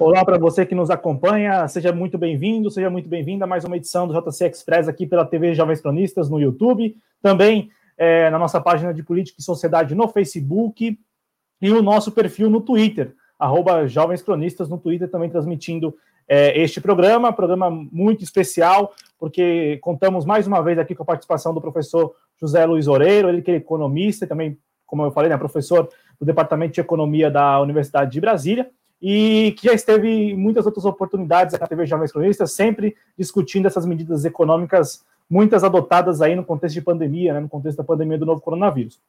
Olá para você que nos acompanha, seja muito bem-vindo, seja muito bem-vinda a mais uma edição do JC Express aqui pela TV Jovens Cronistas no YouTube, também é, na nossa página de Política e Sociedade no Facebook e o nosso perfil no Twitter, arroba Jovens Cronistas no Twitter, também transmitindo é, este programa, programa muito especial, porque contamos mais uma vez aqui com a participação do professor José Luiz Oreiro, ele que é economista e também, como eu falei, né, professor do Departamento de Economia da Universidade de Brasília, e que já esteve em muitas outras oportunidades na TV Jovens Cronistas, sempre discutindo essas medidas econômicas, muitas adotadas aí no contexto de pandemia, né, no contexto da pandemia do novo coronavírus.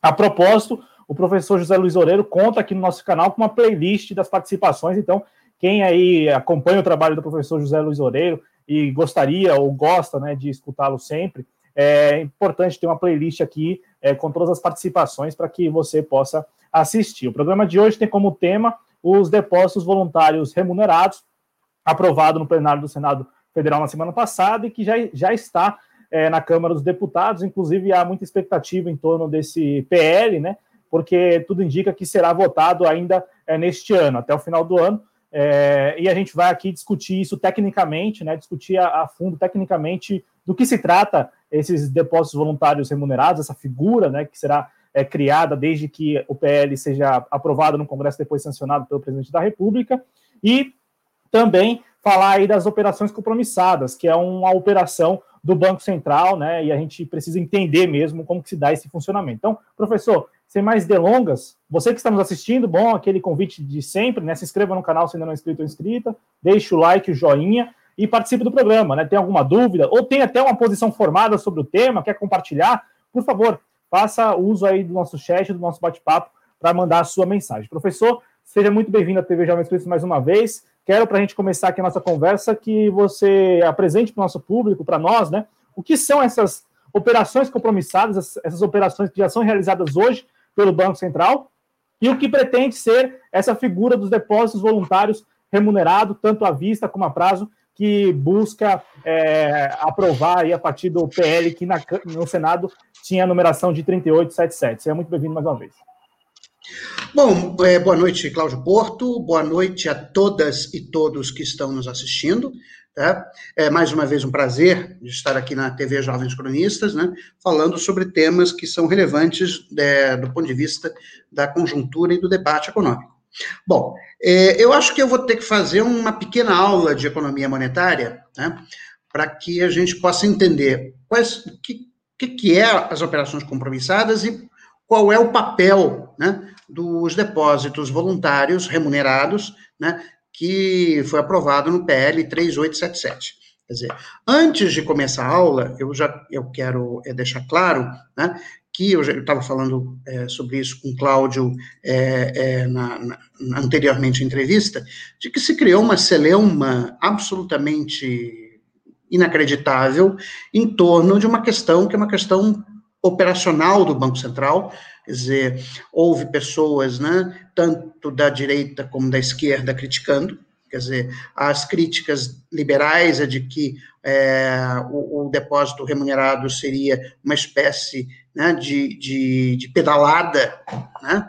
A propósito, o professor José Luiz Oreiro conta aqui no nosso canal com uma playlist das participações, então quem aí acompanha o trabalho do professor José Luiz Oreiro e gostaria ou gosta né, de escutá-lo sempre, é importante ter uma playlist aqui é, com todas as participações para que você possa assistir. O programa de hoje tem como tema os depósitos voluntários remunerados, aprovado no plenário do Senado Federal na semana passada e que já, já está é, na Câmara dos Deputados. Inclusive, há muita expectativa em torno desse PL, né? Porque tudo indica que será votado ainda é, neste ano, até o final do ano. É, e a gente vai aqui discutir isso tecnicamente, né? Discutir a, a, fundo tecnicamente do que se trata esses depósitos voluntários remunerados, essa figura, né? Que será é, criada desde que o PL seja aprovado no Congresso, depois sancionado pelo presidente da República, e também falar aí das operações compromissadas, que é uma operação do Banco Central, né? E a gente precisa entender mesmo como que se dá esse funcionamento. Então, professor, sem mais delongas, você que está nos assistindo, bom, aquele convite de sempre, né? Se inscreva no canal se ainda não é inscrito ou inscrita, deixe o like, o joinha e participe do programa, né? Tem alguma dúvida ou tem até uma posição formada sobre o tema, quer compartilhar? Por favor, faça uso aí do nosso chat, do nosso bate-papo, para mandar a sua mensagem. Professor, seja muito bem-vindo à TV Jovens Cristo mais uma vez. Quero, para a gente começar aqui a nossa conversa, que você apresente para o nosso público, para nós, né, o que são essas operações compromissadas, essas operações que já são realizadas hoje pelo Banco Central, e o que pretende ser essa figura dos depósitos voluntários remunerado, tanto à vista como a prazo, que busca é, aprovar aí a partir do PL que na, no Senado tinha a numeração de 3877. Seja muito bem-vindo mais uma vez. Bom, é, boa noite, Cláudio Porto, boa noite a todas e todos que estão nos assistindo. Tá? É mais uma vez um prazer estar aqui na TV Jovens Cronistas, né, falando sobre temas que são relevantes é, do ponto de vista da conjuntura e do debate econômico. Bom, é, eu acho que eu vou ter que fazer uma pequena aula de economia monetária, né, para que a gente possa entender quais, o que, que, que é as operações compromissadas e qual é o papel né, dos depósitos voluntários remunerados, né, que foi aprovado no PL 3877. Quer dizer, antes de começar a aula, eu já eu quero é, deixar claro né, que eu estava falando é, sobre isso com o Cláudio é, é, na, na, anteriormente em entrevista, de que se criou uma celeuma absolutamente inacreditável em torno de uma questão que é uma questão operacional do Banco Central, quer dizer, houve pessoas, né, tanto da direita como da esquerda criticando, quer dizer, as críticas liberais é de que é, o, o, depósito remunerado seria uma espécie né, de, de, de, pedalada, né,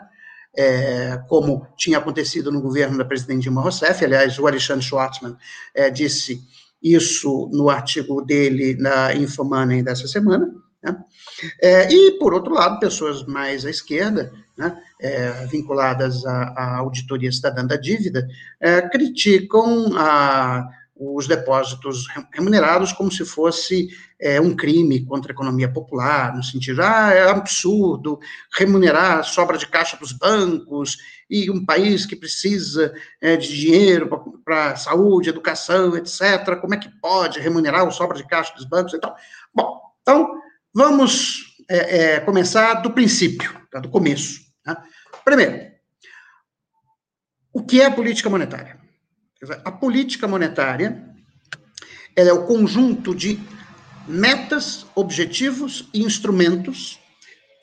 é, como tinha acontecido no governo da presidente Dilma Rousseff, aliás, o Alexandre Schwartzman é, disse isso no artigo dele na Infomoney dessa semana, né? É, e, por outro lado, pessoas mais à esquerda, né, é, vinculadas à, à, auditoria cidadã da dívida, é, criticam a, os depósitos remunerados como se fosse é, um crime contra a economia popular, no sentido, ah, é absurdo remunerar sobra de caixa dos bancos, e um país que precisa é, de dinheiro para saúde, educação, etc., como é que pode remunerar o sobra de caixa dos bancos e tal? Bom, então, Vamos é, é, começar do princípio, tá, do começo. Tá? Primeiro, o que é a política monetária? A política monetária é o conjunto de metas, objetivos e instrumentos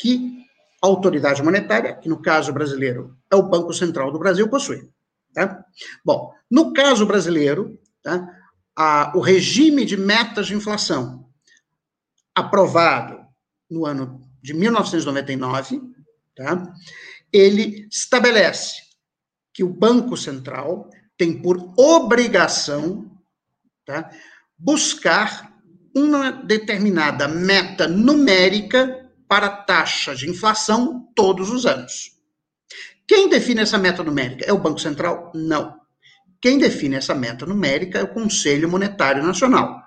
que a autoridade monetária, que no caso brasileiro é o Banco Central do Brasil, possui. Tá? Bom, no caso brasileiro, tá, a, o regime de metas de inflação aprovado no ano de 1999, tá? ele estabelece que o Banco Central tem por obrigação tá, buscar uma determinada meta numérica para taxa de inflação todos os anos. Quem define essa meta numérica? É o Banco Central? Não. Quem define essa meta numérica é o Conselho Monetário Nacional,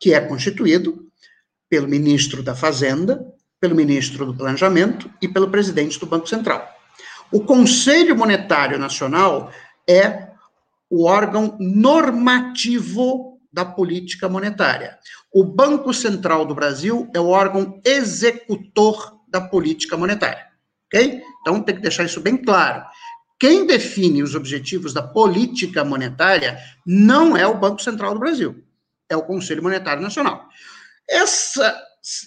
que é constituído pelo ministro da Fazenda, pelo ministro do Planejamento e pelo presidente do Banco Central. O Conselho Monetário Nacional é o órgão normativo da política monetária. O Banco Central do Brasil é o órgão executor da política monetária. Ok? Então tem que deixar isso bem claro. Quem define os objetivos da política monetária não é o Banco Central do Brasil, é o Conselho Monetário Nacional. Essa,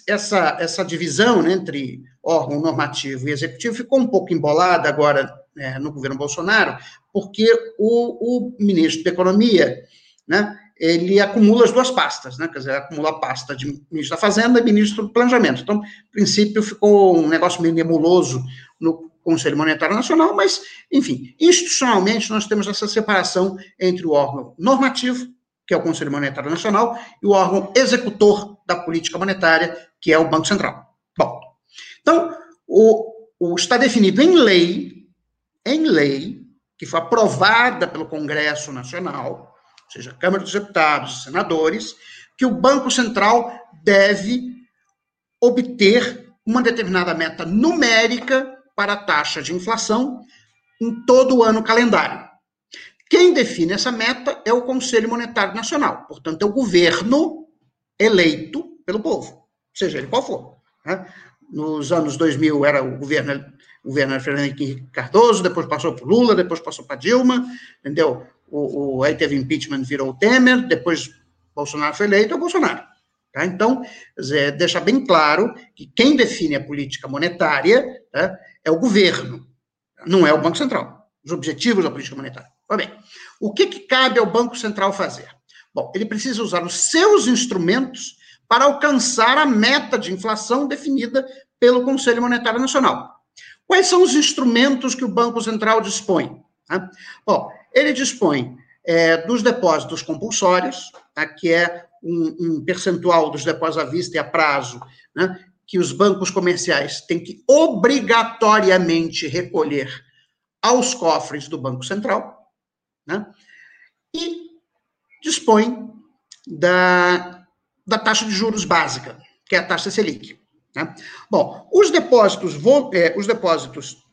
essa, essa divisão né, entre órgão normativo e executivo ficou um pouco embolada agora é, no governo Bolsonaro, porque o, o ministro da Economia, né, ele acumula as duas pastas, né? Quer dizer, acumula a pasta de ministro da Fazenda e ministro do Planejamento. Então, no princípio, ficou um negócio meio nebuloso no Conselho Monetário Nacional, mas, enfim, institucionalmente, nós temos essa separação entre o órgão normativo, que é o Conselho Monetário Nacional, e o órgão executor da política monetária, que é o Banco Central. Bom, então, o, o está definido em lei, em lei, que foi aprovada pelo Congresso Nacional, ou seja, Câmara dos Deputados, senadores, que o Banco Central deve obter uma determinada meta numérica para a taxa de inflação em todo o ano calendário. Quem define essa meta é o Conselho Monetário Nacional, portanto, é o governo eleito pelo povo, seja ele qual for. Né? Nos anos 2000 era o governo, o governo Fernando Henrique Cardoso, depois passou para Lula, depois passou para Dilma, entendeu? o, o, aí teve impeachment, virou o Temer, depois Bolsonaro foi eleito, é o Bolsonaro. Tá? Então, Zé, deixa bem claro que quem define a política monetária tá, é o governo, não é o Banco Central. Os objetivos da política monetária. bem, o que, que cabe ao Banco Central fazer? Bom, ele precisa usar os seus instrumentos para alcançar a meta de inflação definida pelo Conselho Monetário Nacional. Quais são os instrumentos que o Banco Central dispõe? Bom, ele dispõe é, dos depósitos compulsórios, tá, que é um, um, percentual dos depósitos à vista e a prazo, né, que os bancos comerciais têm que obrigatoriamente recolher aos cofres do Banco Central, né, e dispõe da, da taxa de juros básica, que é a taxa Selic. Né? Bom, os depósitos, é, os depósitos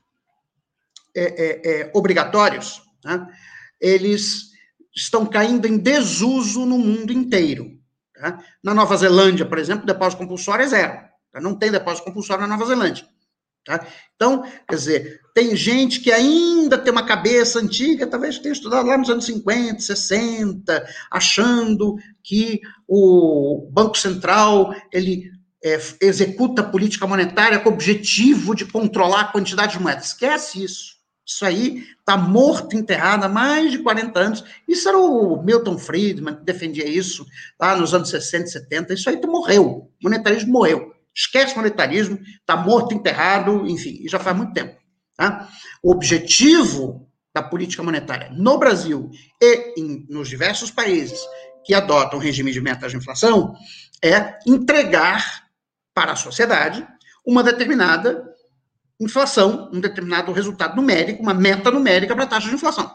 é, é, é obrigatórios, né, eles estão caindo em desuso no mundo inteiro. Tá? Na Nova Zelândia, por exemplo, depósito compulsório é zero. Tá? Não tem depósito compulsório na Nova Zelândia. Tá? Então, quer dizer, tem gente que ainda tem uma cabeça antiga, talvez tenha estudado lá nos anos 50, 60, achando que o Banco Central ele é, executa política monetária com o objetivo de controlar a quantidade de moedas. Esquece isso. Isso aí está morto, enterrado há mais de 40 anos. Isso era o Milton Friedman que defendia isso lá nos anos 60, 70. Isso aí morreu. O monetarismo morreu. Esquece monetarismo, está morto, enterrado, enfim, já faz muito tempo. Tá? O objetivo da política monetária no Brasil e em, nos diversos países que adotam regime de metas de inflação é entregar para a sociedade uma determinada inflação, um determinado resultado numérico, uma meta numérica para a taxa de inflação.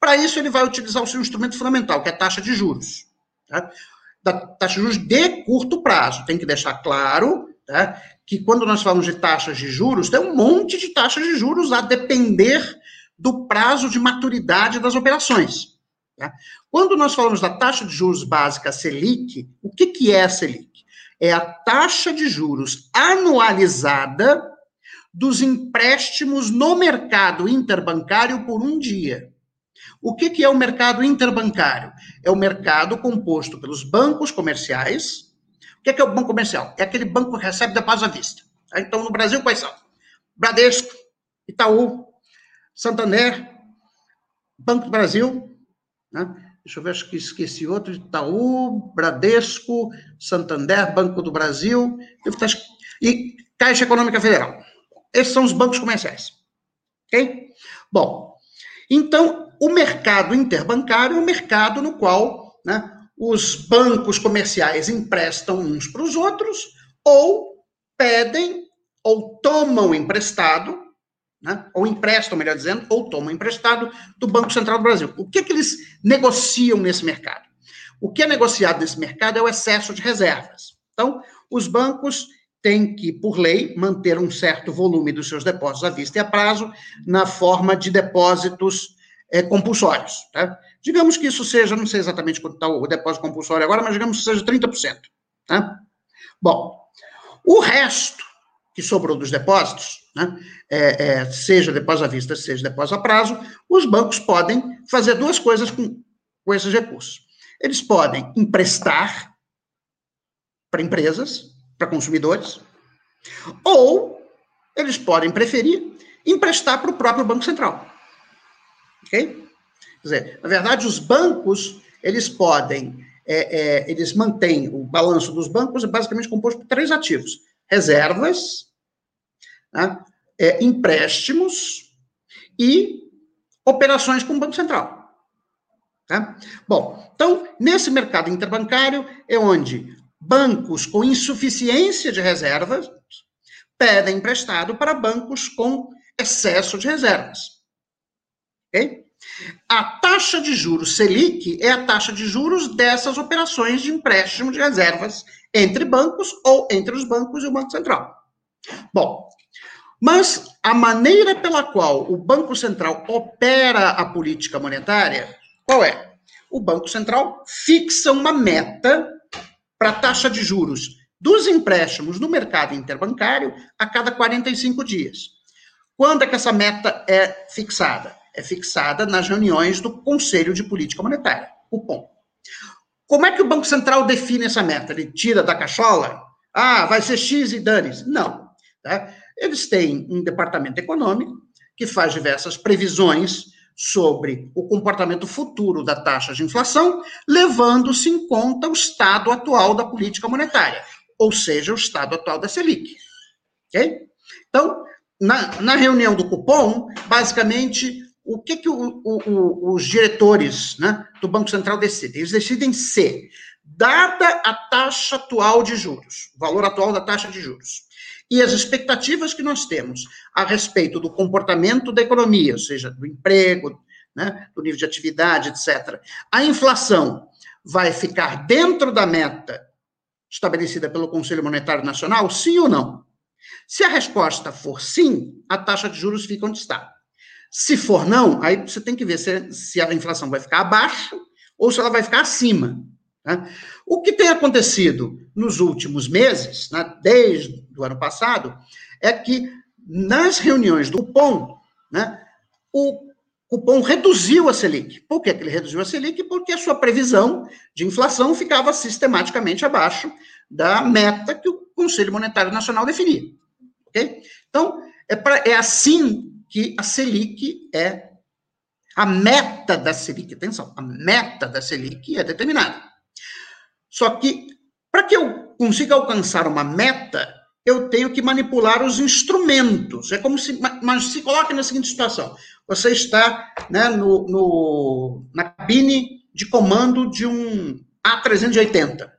Para isso, ele vai utilizar o seu instrumento fundamental, que é a taxa de juros. Tá? Da taxa de juros de curto prazo. Tem que deixar claro tá? que quando nós falamos de taxas de juros, tem um monte de taxas de juros a depender do prazo de maturidade das operações. Tá? Quando nós falamos da taxa de juros básica Selic, o que, que é a Selic? É a taxa de juros anualizada dos empréstimos no mercado interbancário por um dia. O que, que é o mercado interbancário? É o mercado composto pelos bancos comerciais. O que, que é o banco comercial? É aquele banco que recebe depósito à vista. Então, no Brasil, quais são? Bradesco, Itaú, Santander, Banco do Brasil, né? deixa eu ver, acho que esqueci outro, Itaú, Bradesco, Santander, Banco do Brasil, e Caixa Econômica Federal. Esses são os bancos comerciais. Ok? Bom, então, o mercado interbancário é um mercado no qual né, os bancos comerciais emprestam uns para os outros ou pedem ou tomam emprestado, né, ou emprestam, melhor dizendo, ou tomam emprestado do Banco Central do Brasil. O que, é que eles negociam nesse mercado? O que é negociado nesse mercado é o excesso de reservas. Então, os bancos têm que, por lei, manter um certo volume dos seus depósitos à vista e a prazo na forma de depósitos é, compulsórios. Tá? Digamos que isso seja, não sei exatamente quanto está o depósito compulsório agora, mas digamos que seja 30%. Tá? Bom, o resto que sobrou dos depósitos, né, é, é, seja depósito à vista, seja depósito a prazo, os bancos podem fazer duas coisas com, com esses recursos. Eles podem emprestar para empresas, para consumidores, ou eles podem preferir emprestar para o próprio Banco Central. Ok? Quer dizer, na verdade, os bancos, eles podem, é, é, eles mantêm, o balanço dos bancos é basicamente composto por três ativos. Reservas, né, é, empréstimos e operações com o Banco Central. Tá? Bom, então, nesse mercado interbancário é onde bancos com insuficiência de reservas pedem emprestado para bancos com excesso de reservas. Ok? A taxa de juros Selic é a taxa de juros dessas operações de empréstimo de reservas entre bancos ou entre os bancos e o Banco Central. Bom, mas a maneira pela qual o Banco Central opera a política monetária, qual é? O Banco Central fixa uma meta para a taxa de juros dos empréstimos no mercado interbancário a cada 45 dias. Quando é que essa meta é fixada? É fixada nas reuniões do Conselho de Política Monetária, o POM. Como é que o Banco Central define essa meta? Ele tira da cachola? Ah, vai ser X e dane-se. Não. Tá? Eles têm um departamento econômico que faz diversas previsões sobre o comportamento futuro da taxa de inflação, levando-se em conta o estado atual da política monetária, ou seja, o estado atual da Selic. Ok? Então, na, na reunião do cupom, basicamente, o que, que o, o, os diretores né, do Banco Central decidem? Eles decidem se, dada a taxa atual de juros, o valor atual da taxa de juros, e as expectativas que nós temos a respeito do comportamento da economia, ou seja, do emprego, né, do nível de atividade, etc. A inflação vai ficar dentro da meta estabelecida pelo Conselho Monetário Nacional, sim ou não? Se a resposta for sim, a taxa de juros fica onde está. Se for não, aí você tem que ver se, se a inflação vai ficar abaixo ou se ela vai ficar acima. Né? O que tem acontecido nos últimos meses, né, desde o ano passado, é que nas reuniões do Cupom, né, o Cupom reduziu a Selic. Por que ele reduziu a Selic? Porque a sua previsão de inflação ficava sistematicamente abaixo da meta que o Conselho Monetário Nacional definia. Okay? Então, é, pra, é assim que a Selic é. A meta da Selic, atenção, a meta da Selic é determinada. Só que, para que eu consiga alcançar uma meta, eu tenho que manipular os instrumentos. É como se. Mas se coloque na seguinte situação: você está né, no, no, na cabine de comando de um A380,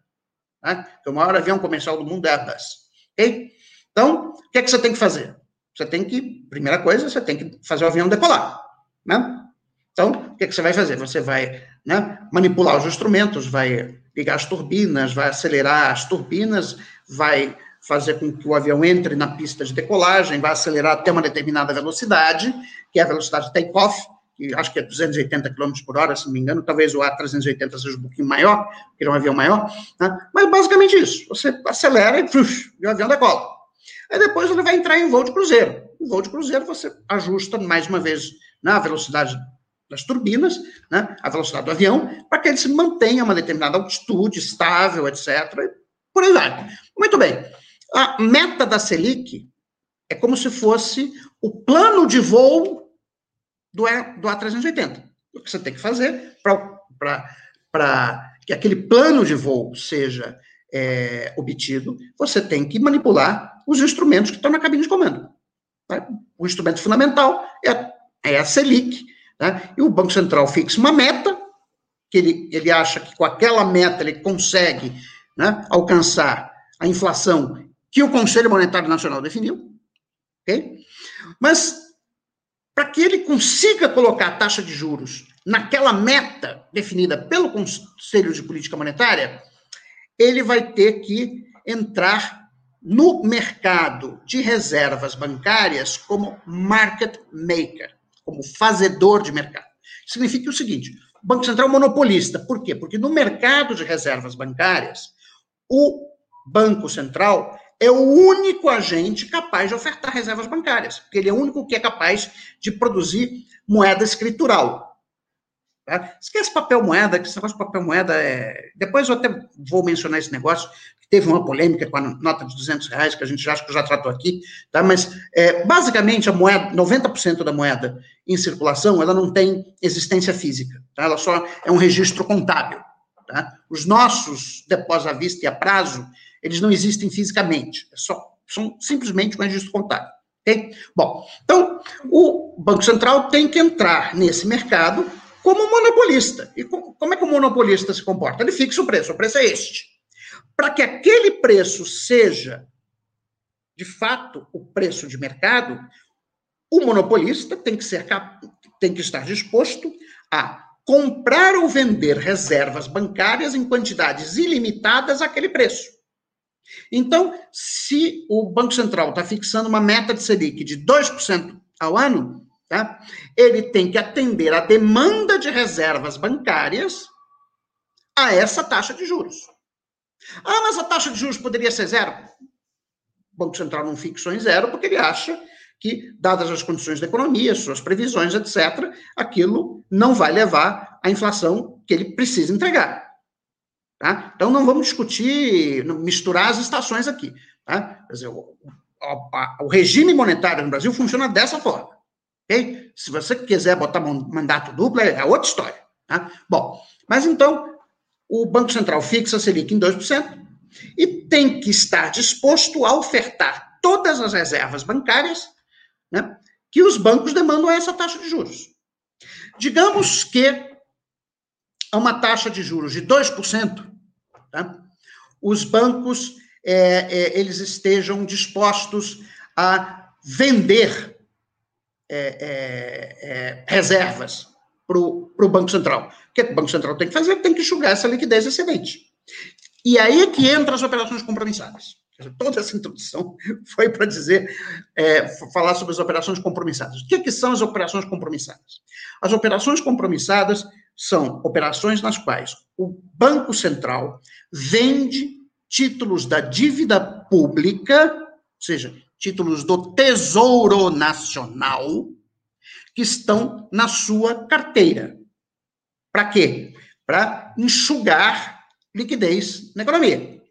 né, que é o maior avião comercial do mundo é Airbus. Okay? Então, o que é que você tem que fazer? Você tem que, primeira coisa, você tem que fazer o avião decolar. Né? Então, o que, é que você vai fazer? Você vai né, manipular os instrumentos, vai ligar as turbinas, vai acelerar as turbinas, vai fazer com que o avião entre na pista de decolagem, vai acelerar até uma determinada velocidade, que é a velocidade de take-off, que acho que é 280 km por hora, se não me engano, talvez o A380 seja um pouquinho maior, porque é um avião maior, né? mas basicamente isso, você acelera e, e o avião decola. Aí depois ele vai entrar em voo de cruzeiro. Em voo de cruzeiro você ajusta mais uma vez na velocidade das turbinas, né, a velocidade do avião, para que ele se mantenha a uma determinada altitude, estável, etc. Por aí vai. Muito bem. A meta da Selic é como se fosse o plano de voo do, A, do A380. O que você tem que fazer para que aquele plano de voo seja é, obtido, você tem que manipular os instrumentos que estão na cabine de comando. Tá? O instrumento fundamental é, é a Selic, Né? E o Banco Central fixa uma meta, que ele, ele acha que com aquela meta ele consegue né, alcançar a inflação que o Conselho Monetário Nacional definiu, ok? Mas para que ele consiga colocar a taxa de juros naquela meta definida pelo Conselho de Política Monetária, ele vai ter que entrar no mercado de reservas bancárias como market maker, como fazedor de mercado. Significa o seguinte: o Banco Central é monopolista. Por quê? Porque no mercado de reservas bancárias, o Banco Central é o único agente capaz de ofertar reservas bancárias, porque ele é o único que é capaz de produzir moeda escritural. Tá? Esquece papel moeda, que esse negócio de papel moeda é. Depois eu até vou mencionar esse negócio, teve uma polêmica com a nota de 200 reais, que a gente já, acho que já tratou aqui, tá? mas é, basicamente a moeda, 90% da moeda em circulação, ela não tem existência física, tá? ela só é um registro contábil. Tá? Os nossos depósitos à vista e a prazo, eles não existem fisicamente, é só, são simplesmente um registro contábil. Okay? Bom, então o Banco Central tem que entrar nesse mercado como monopolista. E como é que o monopolista se comporta? Ele fixa o preço, o preço é este. Para que aquele preço seja, de fato, o preço de mercado, o monopolista tem que, ser, tem que estar disposto a comprar ou vender reservas bancárias em quantidades ilimitadas àquele preço. Então, se o Banco Central está fixando uma meta de Selic de 2% ao ano, Tá? Ele tem que atender a demanda de reservas bancárias a essa taxa de juros. Ah, mas a taxa de juros poderia ser zero? O Banco Central não fixou em zero porque ele acha que, dadas as condições da economia, suas previsões, etc., aquilo não vai levar à inflação que ele precisa entregar. Tá? Então, não vamos discutir, misturar as estações aqui. Tá? Dizer, o, o, o regime monetário no Brasil funciona dessa forma. Ok? Se você quiser botar mandato duplo, é outra história. Tá? Bom, mas então, o Banco Central fixa a Selic em 2% e tem que estar disposto a ofertar todas as reservas bancárias né, que os bancos demandam a essa taxa de juros. Digamos que a uma taxa de juros de 2%, tá, os bancos é, é, eles estejam dispostos a vender é, é, é, reservas para o Banco Central. Que, é o Banco Central tem que fazer? Tem que enxugar essa liquidez excedente. E aí é que entra as operações compromissadas. Toda essa introdução foi para dizer, é, falar sobre as operações compromissadas. O que, que são as operações compromissadas? As operações compromissadas são operações nas quais o Banco Central vende títulos da dívida pública, ou seja, títulos do Tesouro Nacional que estão na sua carteira. Para quê? Para enxugar liquidez na economia.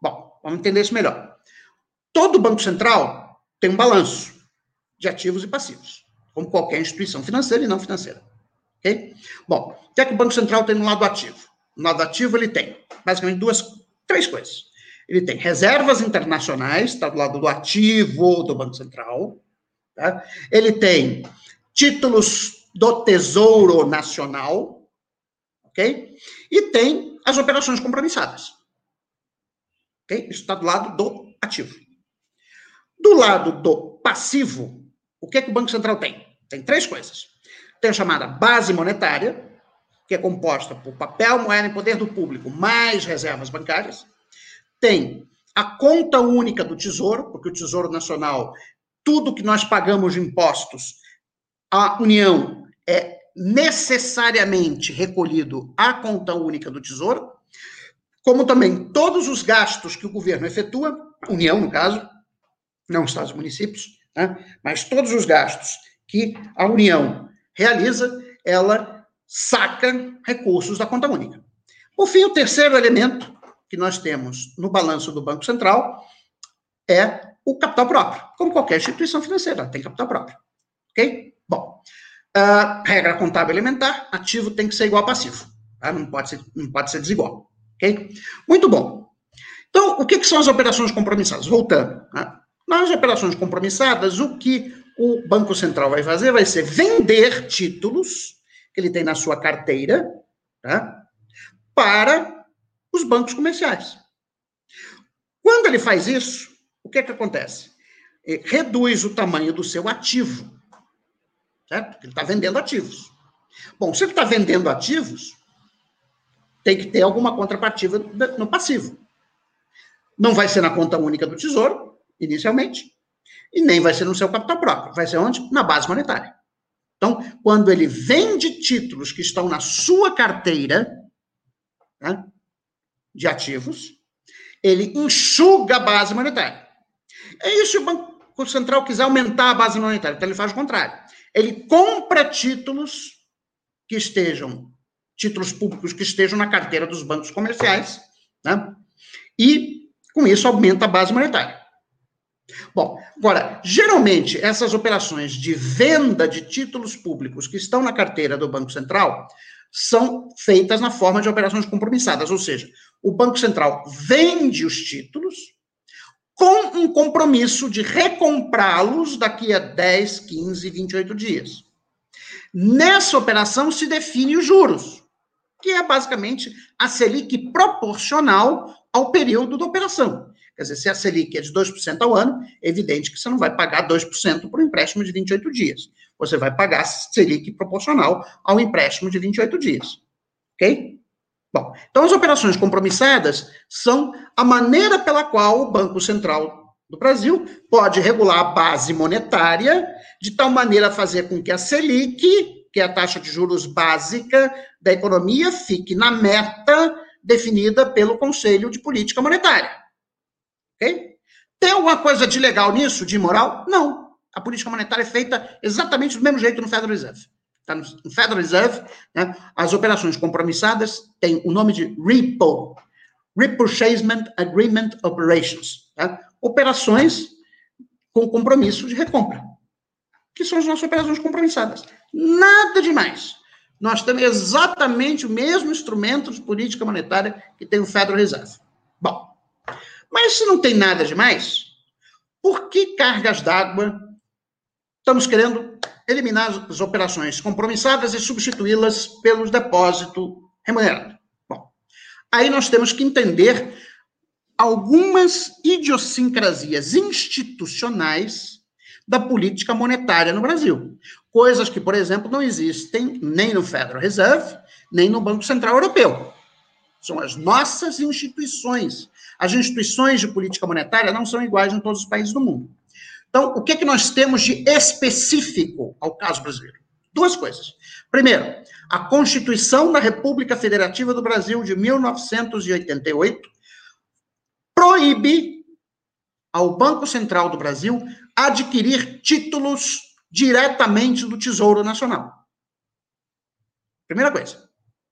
Bom, vamos entender isso melhor. Todo Banco Central tem um balanço de ativos e passivos, como qualquer instituição financeira e não financeira. Ok? Bom, o que é que o Banco Central tem no lado ativo? No lado ativo, ele tem basicamente duas, três coisas. Ele tem reservas internacionais, está do lado do ativo do Banco Central. Tá? Ele tem títulos do Tesouro Nacional, ok? E tem as operações compromissadas. Ok? Isso está do lado do ativo. Do lado do passivo, o que, é que o Banco Central tem? Tem três coisas. Tem a chamada base monetária, que é composta por papel, moeda em poder do público, mais reservas bancárias tem a conta única do Tesouro, porque o Tesouro Nacional, tudo que nós pagamos de impostos, a União é necessariamente recolhido à conta única do Tesouro, como também todos os gastos que o governo efetua, União, no caso, não Estados e municípios, né? mas todos os gastos que a União realiza, ela saca recursos da conta única. Por fim, o terceiro elemento que nós temos no balanço do Banco Central é o capital próprio, como qualquer instituição financeira, tem capital próprio. Ok? Bom, uh, regra contábil elementar, ativo tem que ser igual a passivo, tá? não, pode ser, não pode ser desigual. Ok? Muito bom. Então, o que, que são as operações compromissadas? Voltando. Né? Nas operações compromissadas, o que o Banco Central vai fazer vai ser vender títulos que ele tem na sua carteira tá? para os bancos comerciais. Quando ele faz isso, o que que acontece? Ele reduz o tamanho do seu ativo, certo? Ele está vendendo ativos. Bom, se ele está vendendo ativos, tem que ter alguma contrapartida no passivo. Não vai ser na conta única do Tesouro, inicialmente, e nem vai ser no seu capital próprio. Vai ser onde? Na base monetária. Então, quando ele vende títulos que estão na sua carteira né, de ativos, ele enxuga a base monetária. É isso se o Banco Central quiser aumentar a base monetária. Então, ele faz o contrário. Ele compra títulos que estejam, títulos públicos que estejam na carteira dos bancos comerciais, né? e com isso aumenta a base monetária. Bom, agora, geralmente essas operações de venda de títulos públicos que estão na carteira do Banco Central são feitas na forma de operações compromissadas, ou seja, o Banco Central vende os títulos com um compromisso de recomprá-los daqui a 10, 15, 28 dias. Nessa operação se define os juros, que é basicamente a Selic proporcional ao período da operação. Quer dizer, se a Selic é de 2% ao ano, é evidente que você não vai pagar 2% por um empréstimo de 28 dias. Você vai pagar Selic proporcional ao empréstimo de 28 dias. Ok? Bom, então as operações compromissadas são a maneira pela qual o Banco Central do Brasil pode regular a base monetária de tal maneira a fazer com que a Selic, que é a taxa de juros básica da economia, fique na meta definida pelo Conselho de Política Monetária. Ok? Tem alguma coisa de legal nisso, de imoral? Não. A política monetária é feita exatamente do mesmo jeito no Federal Reserve. Tá no Federal Reserve, né, as operações compromissadas têm o nome de REPO, Repurchasement Agreement Operations. Tá? Operações com compromisso de recompra, que são as nossas operações compromissadas. Nada demais. Nós temos exatamente o mesmo instrumento de política monetária que tem o Federal Reserve. Bom, mas se não tem nada demais, por que cargas d'água estamos querendo eliminar as operações compromissadas e substituí-las pelos depósito remunerado? Bom, aí nós temos que entender algumas idiosincrasias institucionais da política monetária no Brasil. Coisas que, por exemplo, não existem nem no Federal Reserve, nem no Banco Central Europeu. São as nossas instituições as instituições de política monetária não são iguais em todos os países do mundo. Então, o que, é que nós temos de específico ao caso brasileiro? Duas coisas. Primeiro, a Constituição da República Federativa do Brasil de 1988 proíbe ao Banco Central do Brasil adquirir títulos diretamente do Tesouro Nacional. Primeira coisa.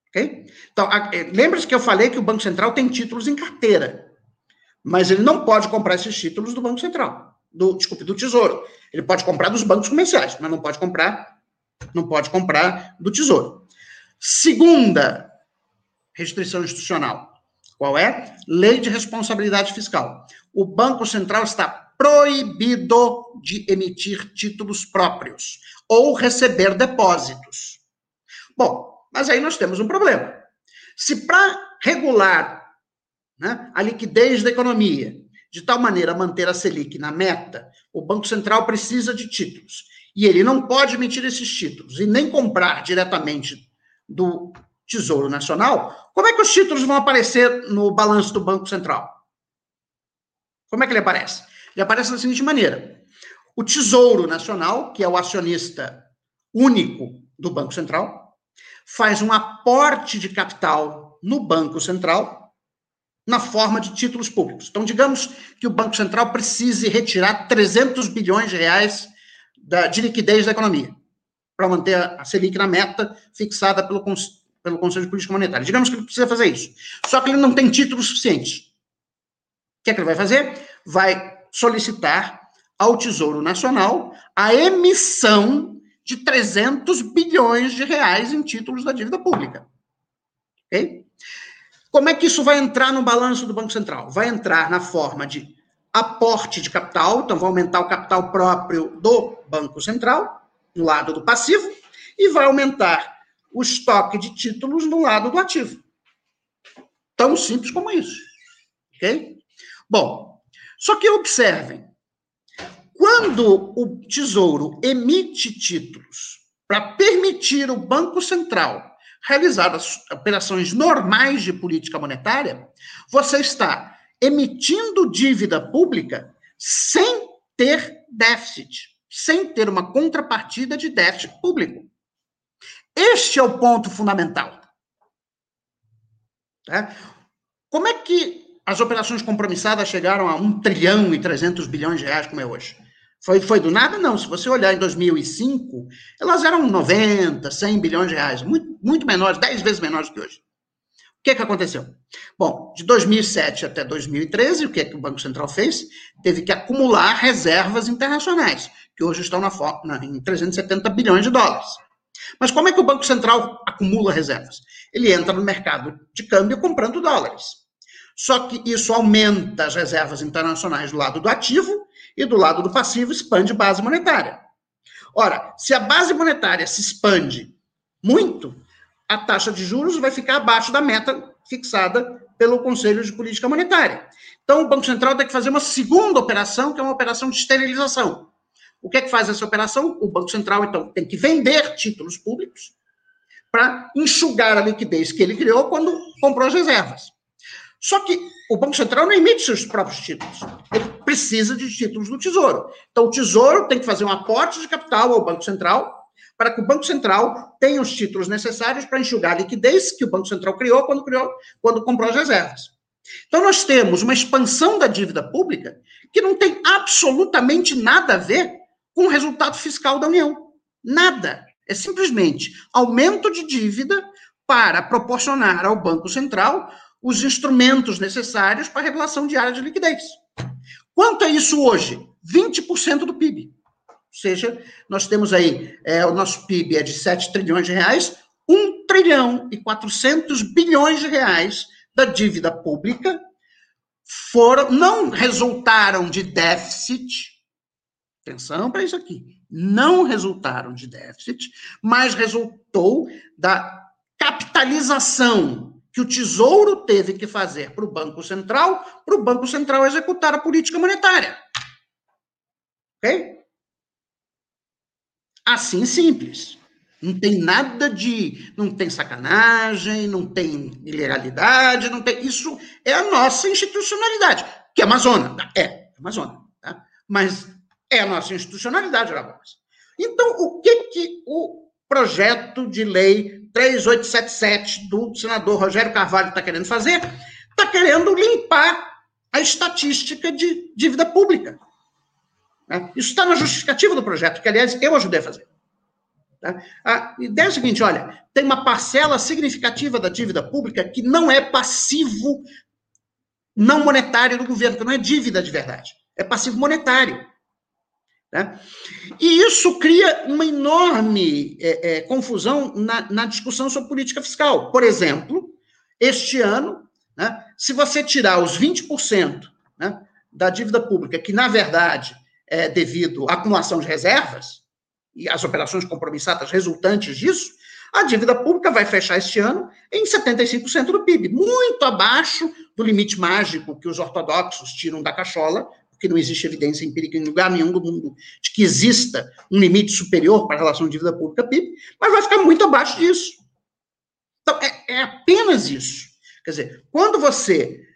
Ok? Então, eh, lembre-se que eu falei que o Banco Central tem títulos em carteira. Mas ele não pode comprar esses títulos do Banco Central, do, desculpe, do Tesouro. Ele pode comprar dos bancos comerciais, mas não pode comprar, não pode comprar do Tesouro. Segunda restrição institucional. Qual é? Lei de responsabilidade fiscal. O Banco Central está proibido de emitir títulos próprios ou receber depósitos. Bom, mas aí nós temos um problema. Se para regular né, a liquidez da economia, de tal maneira a manter a Selic na meta, o Banco Central precisa de títulos. E ele não pode emitir esses títulos e nem comprar diretamente do Tesouro Nacional. Como é que os títulos vão aparecer no balanço do Banco Central? Como é que ele aparece? Ele aparece da seguinte maneira: o Tesouro Nacional, que é o acionista único do Banco Central, faz um aporte de capital no Banco Central na forma de títulos públicos. Então, digamos que o Banco Central precise retirar 300 bilhões de reais da, de liquidez da economia para manter a Selic na meta fixada pelo, pelo Conselho de Política Monetária. Digamos que ele precisa fazer isso. Só que ele não tem títulos suficientes. O que é que ele vai fazer? Vai solicitar ao Tesouro Nacional a emissão de 300 bilhões de reais em títulos da dívida pública. Ok? Como é que isso vai entrar no balanço do Banco Central? Vai entrar na forma de aporte de capital, então vai aumentar o capital próprio do Banco Central, no lado do passivo, e vai aumentar o estoque de títulos no lado do ativo. Tão simples como isso. Ok? Bom, só que observem, quando o Tesouro emite títulos para permitir o Banco Central realizar as operações normais de política monetária, você está emitindo dívida pública sem ter déficit, sem ter uma contrapartida de déficit público. Este é o ponto fundamental. Tá? Como é que as operações compromissadas chegaram a 1 trilhão e 300 bilhões de reais, como é hoje? Foi, foi do nada? Não. Se você olhar em 2005, elas eram 90, 100 bilhões de reais, muito, muito menores, 10 vezes menores que hoje. O que, que aconteceu? Bom, de 2007 até 2013, o que, que o Banco Central fez? Teve que acumular reservas internacionais, que hoje estão na, na, em 370 bilhões de dólares. Mas como é que o Banco Central acumula reservas? Ele entra no mercado de câmbio comprando dólares. Só que isso aumenta as reservas internacionais do lado do ativo e do lado do passivo expande base monetária. Ora, se a base monetária se expande muito, a taxa de juros vai ficar abaixo da meta fixada pelo Conselho de Política Monetária. Então, o Banco Central tem que fazer uma segunda operação, que é uma operação de esterilização. O que é que faz essa operação? O Banco Central, então, tem que vender títulos públicos para enxugar a liquidez que ele criou quando comprou as reservas. Só que o Banco Central não emite seus próprios títulos. Ele precisa de títulos do Tesouro. Então, o Tesouro tem que fazer um aporte de capital ao Banco Central para que o Banco Central tenha os títulos necessários para enxugar a liquidez que o Banco Central criou quando, criou, quando comprou as reservas. Então, nós temos uma expansão da dívida pública que não tem absolutamente nada a ver com o resultado fiscal da União. Nada. É simplesmente aumento de dívida para proporcionar ao Banco Central os instrumentos necessários para a revelação diária de liquidez. Quanto é isso hoje? 20% do PIB. Ou seja, nós temos aí, é, o nosso PIB é de 7 trilhões de reais, 1 trilhão e 400 bilhões de reais da dívida pública foram, não resultaram de déficit, atenção para isso aqui, não resultaram de déficit, mas resultou da capitalização que o Tesouro teve que fazer para o Banco Central, para o Banco Central executar a política monetária. Ok? Assim simples. Não tem nada de. Não tem sacanagem, não tem ilegalidade, não tem. Isso é a nossa institucionalidade, que é Amazônia. É, é Amazônia. Tá? Mas é a nossa institucionalidade, Alagoas. Então, o que, que o projeto de lei 3877 do senador Rogério Carvalho está querendo fazer? Está querendo limpar a estatística de dívida pública. Né? Isso está na justificativa do projeto, que, aliás, eu ajudei a fazer. Tá? A ideia é a seguinte: olha, tem uma parcela significativa da dívida pública que não é passivo não monetário do governo, que não é dívida de verdade, é passivo monetário. Né? E isso cria uma enorme é, é, confusão na, na, discussão sobre política fiscal. Por exemplo, este ano, né, se você tirar os 20% né, da dívida pública, que na verdade é, devido à acumulação de reservas e às operações compromissadas resultantes disso, a dívida pública vai fechar este ano em 75% do PIB, muito abaixo do limite mágico que os ortodoxos tiram da cachola, porque não existe evidência empírica em lugar nenhum do mundo de que exista um limite superior para a relação dívida pública-PIB, mas vai ficar muito abaixo disso. Então, é, é apenas isso. Quer dizer, quando você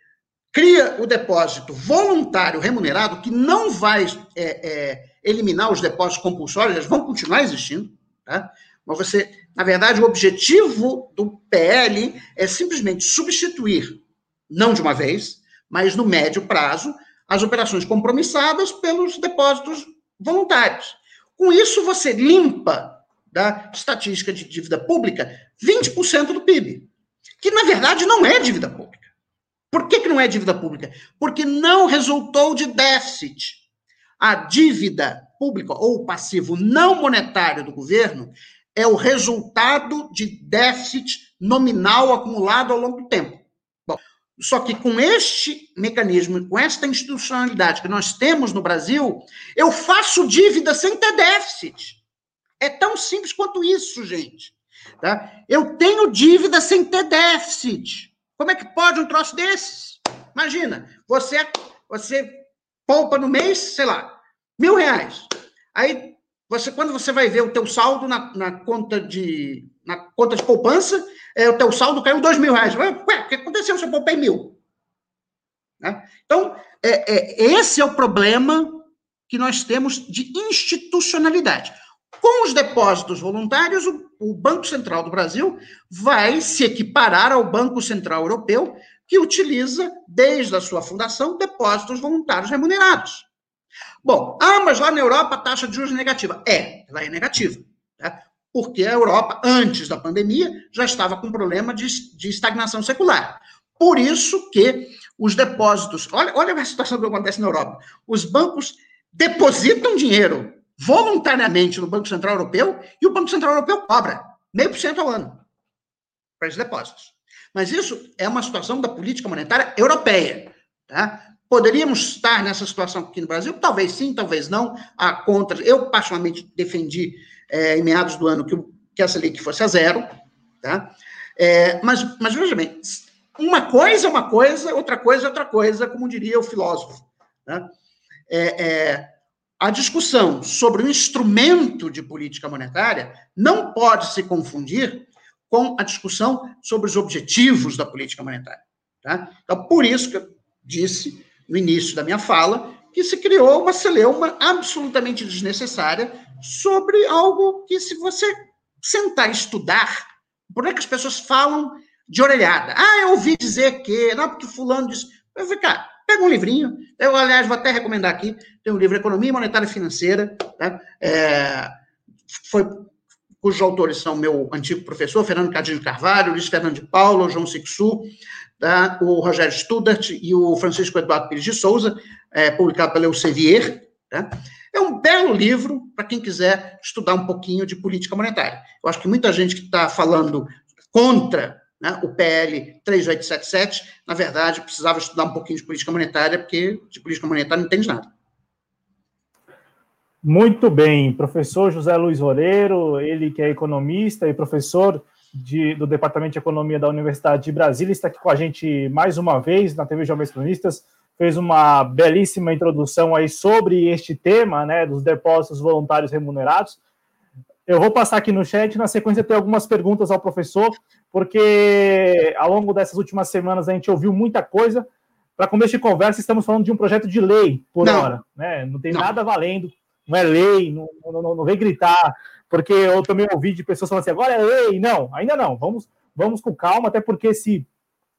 cria o depósito voluntário remunerado, que não vai é, é, eliminar os depósitos compulsórios, eles vão continuar existindo, tá? Mas você, na verdade, o objetivo do PL é simplesmente substituir, não de uma vez, mas no médio prazo, as operações compromissadas pelos depósitos voluntários. Com isso, você limpa da estatística de dívida pública 20% do PIB, que na verdade não é dívida pública. Por que, que não é dívida pública? Porque não resultou de déficit. A dívida pública ou passivo não monetário do governo é o resultado de déficit nominal acumulado ao longo do tempo. Bom, Só que com este mecanismo, com esta institucionalidade que nós temos no Brasil, eu faço dívida sem ter déficit. É tão simples quanto isso, gente. Tá? Eu tenho dívida sem ter déficit. Como é que pode um troço desses? Imagina, você, você poupa no mês, sei lá, mil reais. Aí, você, quando você vai ver o teu saldo na, na conta de na conta de poupança, é, o teu saldo caiu dois mil reais. Ué, o que aconteceu eu poupei mil? Né? Então, é, é, esse é o problema que nós temos de institucionalidade. Com os depósitos voluntários, o, o Banco Central do Brasil vai se equiparar ao Banco Central Europeu, que utiliza, desde a sua fundação, depósitos voluntários remunerados. Bom, ah, mas lá na Europa a taxa de juros é negativa. É, ela é negativa. Tá? Porque a Europa, antes da pandemia, já estava com problema de, de estagnação secular. Por isso que os depósitos. Olha, olha a situação que acontece na Europa. Os bancos depositam dinheiro voluntariamente no Banco Central Europeu e o Banco Central Europeu cobra meio por cento ao ano para os depósitos. Mas isso é uma situação da política monetária europeia. Tá? Poderíamos estar nessa situação aqui no Brasil? Talvez sim, talvez não. A contra, eu particularmente defendi é, em meados do ano que, que essa lei que fosse a zero, tá? É, mas, mas veja bem, uma coisa é uma coisa, outra coisa é outra coisa, como diria o filósofo. Né? É, é, a discussão sobre o instrumento de política monetária não pode se confundir com a discussão sobre os objetivos da política monetária. Tá? Então, por isso que eu disse no início da minha fala que se criou uma celeuma absolutamente desnecessária sobre algo que, se você sentar e estudar, por é que as pessoas falam de orelhada? Ah, eu ouvi dizer que, não, porque fulano disse. Eu falei, cara, pega um livrinho. Eu, aliás, vou até recomendar aqui: tem um livro Economia Monetária e Financeira, tá? é, foi, cujos autores são meu antigo professor, Fernando Cadinho Carvalho, Luiz Fernando de Paula, João Sixu, tá? o Rogério Studart e o Francisco Eduardo Pires de Souza, é, publicado pela Elsevier. Tá? É um belo livro para quem quiser estudar um pouquinho de política monetária. Eu acho que muita gente que está falando contra né, o PL 3877, na verdade, precisava estudar um pouquinho de política monetária, porque de política monetária não entende nada. Muito bem, professor José Luiz Oreiro, ele que é economista e professor de, do Departamento de Economia da Universidade de Brasília, está aqui com a gente mais uma vez na TV Jovens Cronistas, fez uma belíssima introdução aí sobre este tema, né, dos depósitos voluntários remunerados. Eu vou passar aqui no chat, na sequência tem algumas perguntas ao professor, porque ao longo dessas últimas semanas a gente ouviu muita coisa. Para começo de conversa, estamos falando de um projeto de lei por não. hora, né? Não tem não. nada valendo, não é lei, não, não, não, vem gritar, porque eu também ouvi de pessoas falando assim, agora é lei. Não, ainda não. Vamos, vamos com calma, até porque se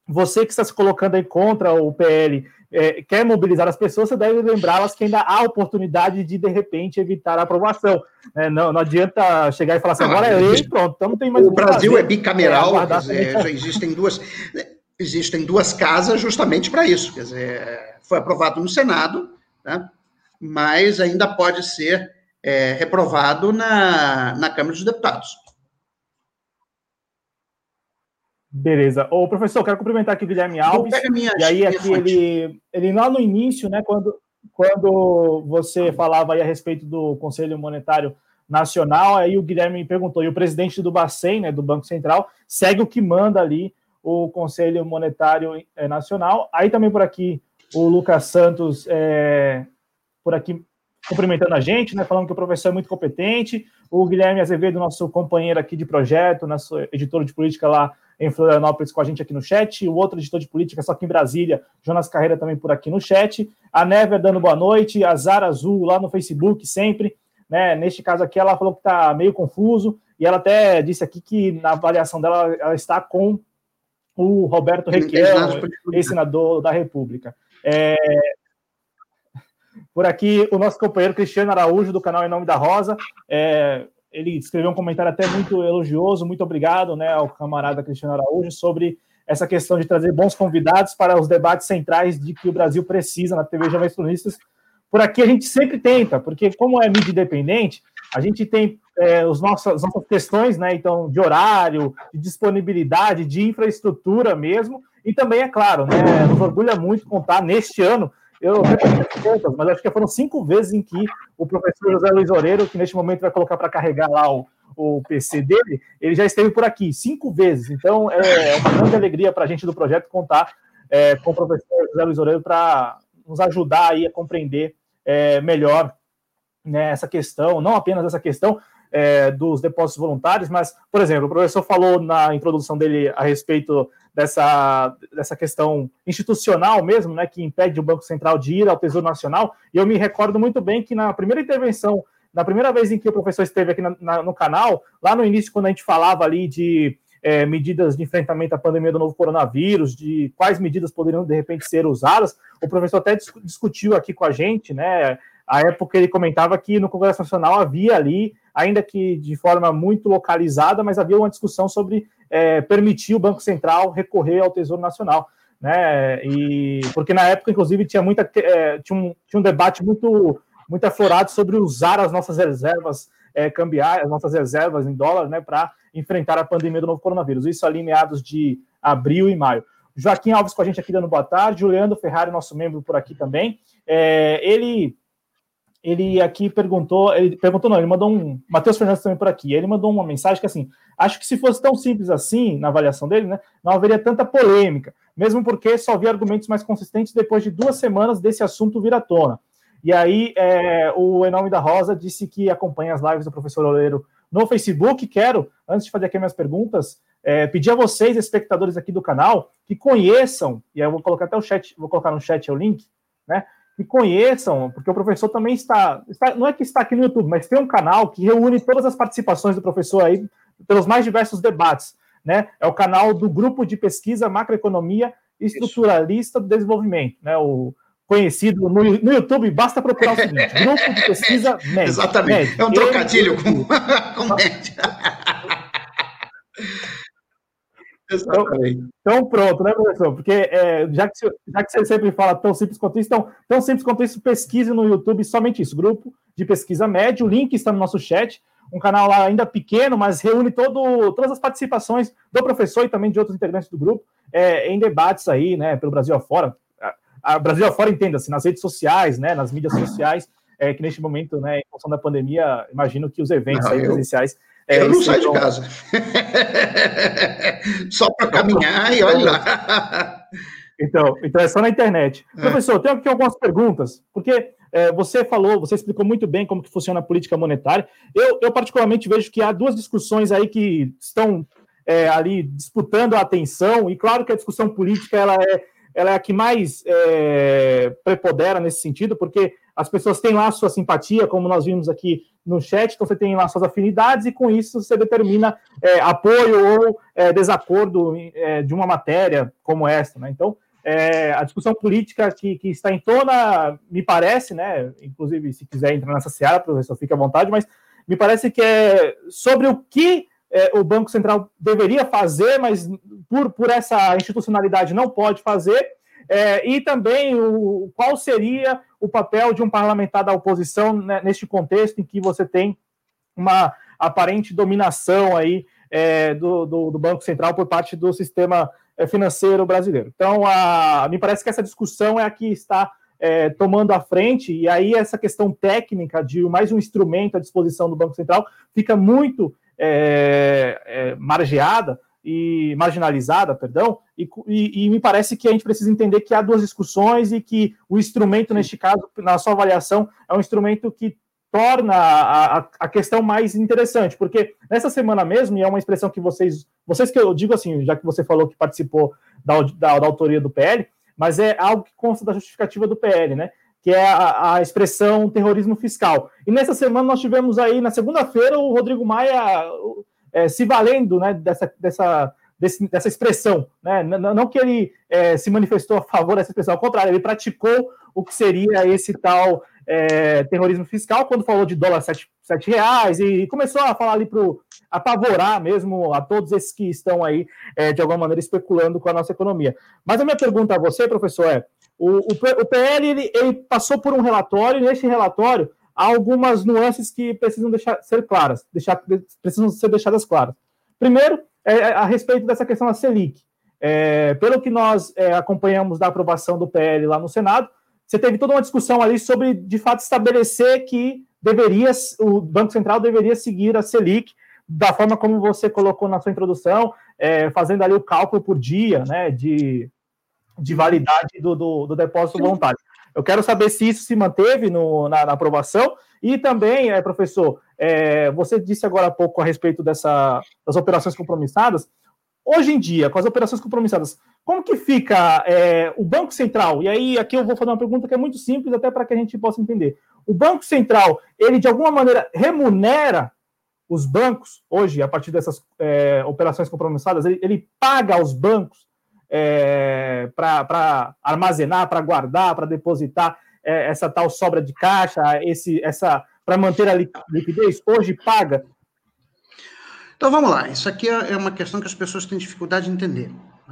você que está se colocando aí contra o PL é, quer mobilizar as pessoas, você deve lembrá-las que ainda há oportunidade de, de repente, evitar a aprovação. É, não, não adianta chegar e falar assim, ah, agora é lei, pronto, então não tem mais o Brasil fazer, é bicameral, é, dizer, já existem duas, existem duas casas justamente para isso. Quer dizer, foi aprovado no Senado, né, mas ainda pode ser é, reprovado na, na Câmara dos Deputados. Beleza. O professor, quero cumprimentar aqui o Guilherme Alves. E aí, aqui ele, ele lá no início, né, quando, quando você falava aí a respeito do Conselho Monetário Nacional, aí o Guilherme me perguntou, e o presidente do Bacen, né, do Banco Central, segue o que manda ali o Conselho Monetário eh, Nacional. Aí também por aqui o Lucas Santos, é, por aqui cumprimentando a gente, né, falando que o professor é muito competente. O Guilherme Azevedo, nosso companheiro aqui de projeto, nosso editor de política lá em Florianópolis com a gente aqui no chat, o outro editor de política, só que em Brasília, Jonas Carreira também por aqui no chat, a Never dando boa noite, a Zara Azul lá no Facebook sempre, né? Neste caso aqui, ela falou que está meio confuso, e ela até disse aqui que na avaliação dela ela está com o Roberto Requião, ex-senador da República. É... Por aqui, o nosso companheiro Cristiano Araújo, do canal Em Nome da Rosa, é, ele escreveu um comentário até muito elogioso, muito obrigado né, ao camarada Cristiano Araújo, sobre essa questão de trazer bons convidados para os debates centrais de que o Brasil precisa na TV Jovens Cronistas. Por aqui a gente sempre tenta, porque como é mídia independente, a gente tem é, os nossos, as nossas questões, né? Então, de horário, de disponibilidade, de infraestrutura mesmo, E também, é claro, né, nos orgulha muito contar neste ano, eu contas, mas acho que foram cinco vezes em que o professor José Luiz Oreiro, que neste momento vai colocar para carregar lá o, o PC dele, ele já esteve por aqui cinco vezes. Então é uma grande alegria para a gente do projeto contar é, com o professor José Luiz Oreiro para nos ajudar aí a compreender é, melhor né, essa questão, não apenas essa questão é, dos depósitos voluntários, mas, por exemplo, o professor falou na introdução dele a respeito dessa, dessa questão institucional mesmo, né, que impede o Banco Central de ir ao Tesouro Nacional, e eu me recordo muito bem que na primeira intervenção, na primeira vez em que o professor esteve aqui na, na, no canal, lá no início, quando a gente falava ali de é, medidas de enfrentamento à pandemia do novo coronavírus, de quais medidas poderiam, de repente, ser usadas, o professor até discutiu aqui com a gente, né, a época ele comentava que no Congresso Nacional havia ali, ainda que de forma muito localizada, mas havia uma discussão sobre é, permitir o Banco Central recorrer ao Tesouro Nacional. Né? E porque na época, inclusive, tinha muita é, tinha, um, tinha um debate muito muito aflorado sobre usar as nossas reservas é, as nossas reservas em dólar, né, para enfrentar a pandemia do novo coronavírus. Isso ali meados de abril e maio. Joaquim Alves com a gente aqui dando boa tarde, Juliano Ferrari, nosso membro por aqui também. É, ele ele aqui perguntou, ele perguntou não, ele mandou um, Matheus Fernandes também por aqui, ele mandou uma mensagem que assim, acho que se fosse tão simples assim, na avaliação dele, né, não haveria tanta polêmica, mesmo porque só havia argumentos mais consistentes depois de duas semanas desse assunto vir à tona. E aí, é, o Enome da Rosa disse que acompanha as lives do professor Oleiro no Facebook, quero, antes de fazer aqui minhas perguntas, é, pedir a vocês, espectadores aqui do canal, que conheçam, e eu vou colocar até o chat, vou colocar no chat o link, né, que conheçam, porque o professor também está, está, não é que está aqui no YouTube, mas tem um canal que reúne todas as participações do professor aí pelos mais diversos debates, né? É o canal do grupo de pesquisa macroeconomia estruturalista do desenvolvimento, né? O conhecido no, no YouTube, basta procurar o seguinte: grupo de pesquisa média. Exatamente. Média. É um trocadilho com, com média. Então, então, pronto, né, professor? Porque é, já, que, já que você sempre fala tão simples quanto isso, então, tão simples quanto isso, pesquise no YouTube somente isso, grupo de pesquisa médio, o link está no nosso chat, um canal lá ainda pequeno, mas reúne todo, todas as participações do professor e também de outros integrantes do grupo é, em debates aí, né, pelo Brasil afora. A, a Brasil afora, entenda-se, nas redes sociais, né, nas mídias sociais, é, que neste momento, né, em função da pandemia, imagino que os eventos Não, aí, eu... é, eu não saio de casa. só para caminhar e olha lá. Então, então é só na internet. É. Professor, tenho aqui algumas perguntas, porque é, você falou, você explicou muito bem como que funciona a política monetária. Eu, eu particularmente vejo que há duas discussões aí que estão é, ali disputando a atenção, e claro que a discussão política ela é, ela é a que mais é, prepodera nesse sentido, porque as pessoas têm lá sua simpatia, como nós vimos aqui no chat, então você tem lá suas afinidades e com isso você determina é, apoio ou é, desacordo é, de uma matéria como essa, né? Então, é, a discussão política que, que, está em tona, me parece, né? Inclusive, se quiser entrar nessa seara, professor, fique à vontade, mas me parece que é sobre o que é, o Banco Central deveria fazer, mas por, por essa institucionalidade não pode fazer, é, e também o, qual seria o papel de um parlamentar da oposição né, neste contexto em que você tem uma aparente dominação aí é, do, do, do, Banco Central por parte do sistema é, financeiro brasileiro. Então, a, me parece que essa discussão é a que está é, tomando a frente, e aí essa questão técnica de mais um instrumento à disposição do Banco Central fica muito é, é, margeada e marginalizada, perdão, e, e, e, me parece que a gente precisa entender que há duas discussões e que o instrumento, neste caso, na sua avaliação, é um instrumento que torna a, a, a, questão mais interessante, porque nessa semana mesmo, e é uma expressão que vocês, vocês que eu digo assim, já que você falou que participou da, da, da autoria do PL, mas é algo que consta da justificativa do PL, né? Que é a, a expressão terrorismo fiscal. E nessa semana nós tivemos aí, na segunda-feira, o Rodrigo Maia é, se valendo né, dessa, dessa, desse, dessa expressão. Né? Não, que ele é, se manifestou a favor dessa expressão, ao contrário, ele praticou o que seria esse tal é, terrorismo fiscal, quando falou de dólar sete, sete reais, e começou a falar ali para apavorar mesmo a todos esses que estão aí, é, de alguma maneira, especulando com a nossa economia. Mas a minha pergunta a você, professor, é: o, o, o PL ele, ele passou por um relatório, e neste relatório há algumas nuances que precisam deixar, ser claras, deixar, precisam ser deixadas claras. Primeiro, é, é, a respeito dessa questão da Selic. é, pelo que nós é, acompanhamos da aprovação do PL lá no Senado, você teve toda uma discussão ali sobre, de fato, estabelecer que deveria, o Banco Central deveria seguir a Selic da forma como você colocou na sua introdução, é, fazendo ali o cálculo por dia, né, de, de validade do, do, do depósito voluntário. Eu quero saber se isso se manteve no, na, na aprovação e também, é, professor, é, você disse agora há pouco a respeito dessa, das operações compromissadas. Hoje em dia, com as operações compromissadas, como que fica é, o Banco Central? E aí, aqui eu vou fazer uma pergunta que é muito simples, até para que a gente possa entender. O Banco Central, ele de alguma maneira remunera os bancos, hoje, a partir dessas é, operações compromissadas, ele, ele, paga aos bancos é, para armazenar, para guardar, para depositar é, essa tal sobra de caixa, esse, essa para manter a liquidez? Hoje paga então vamos lá, isso aqui é, é uma questão que as pessoas têm dificuldade de entender.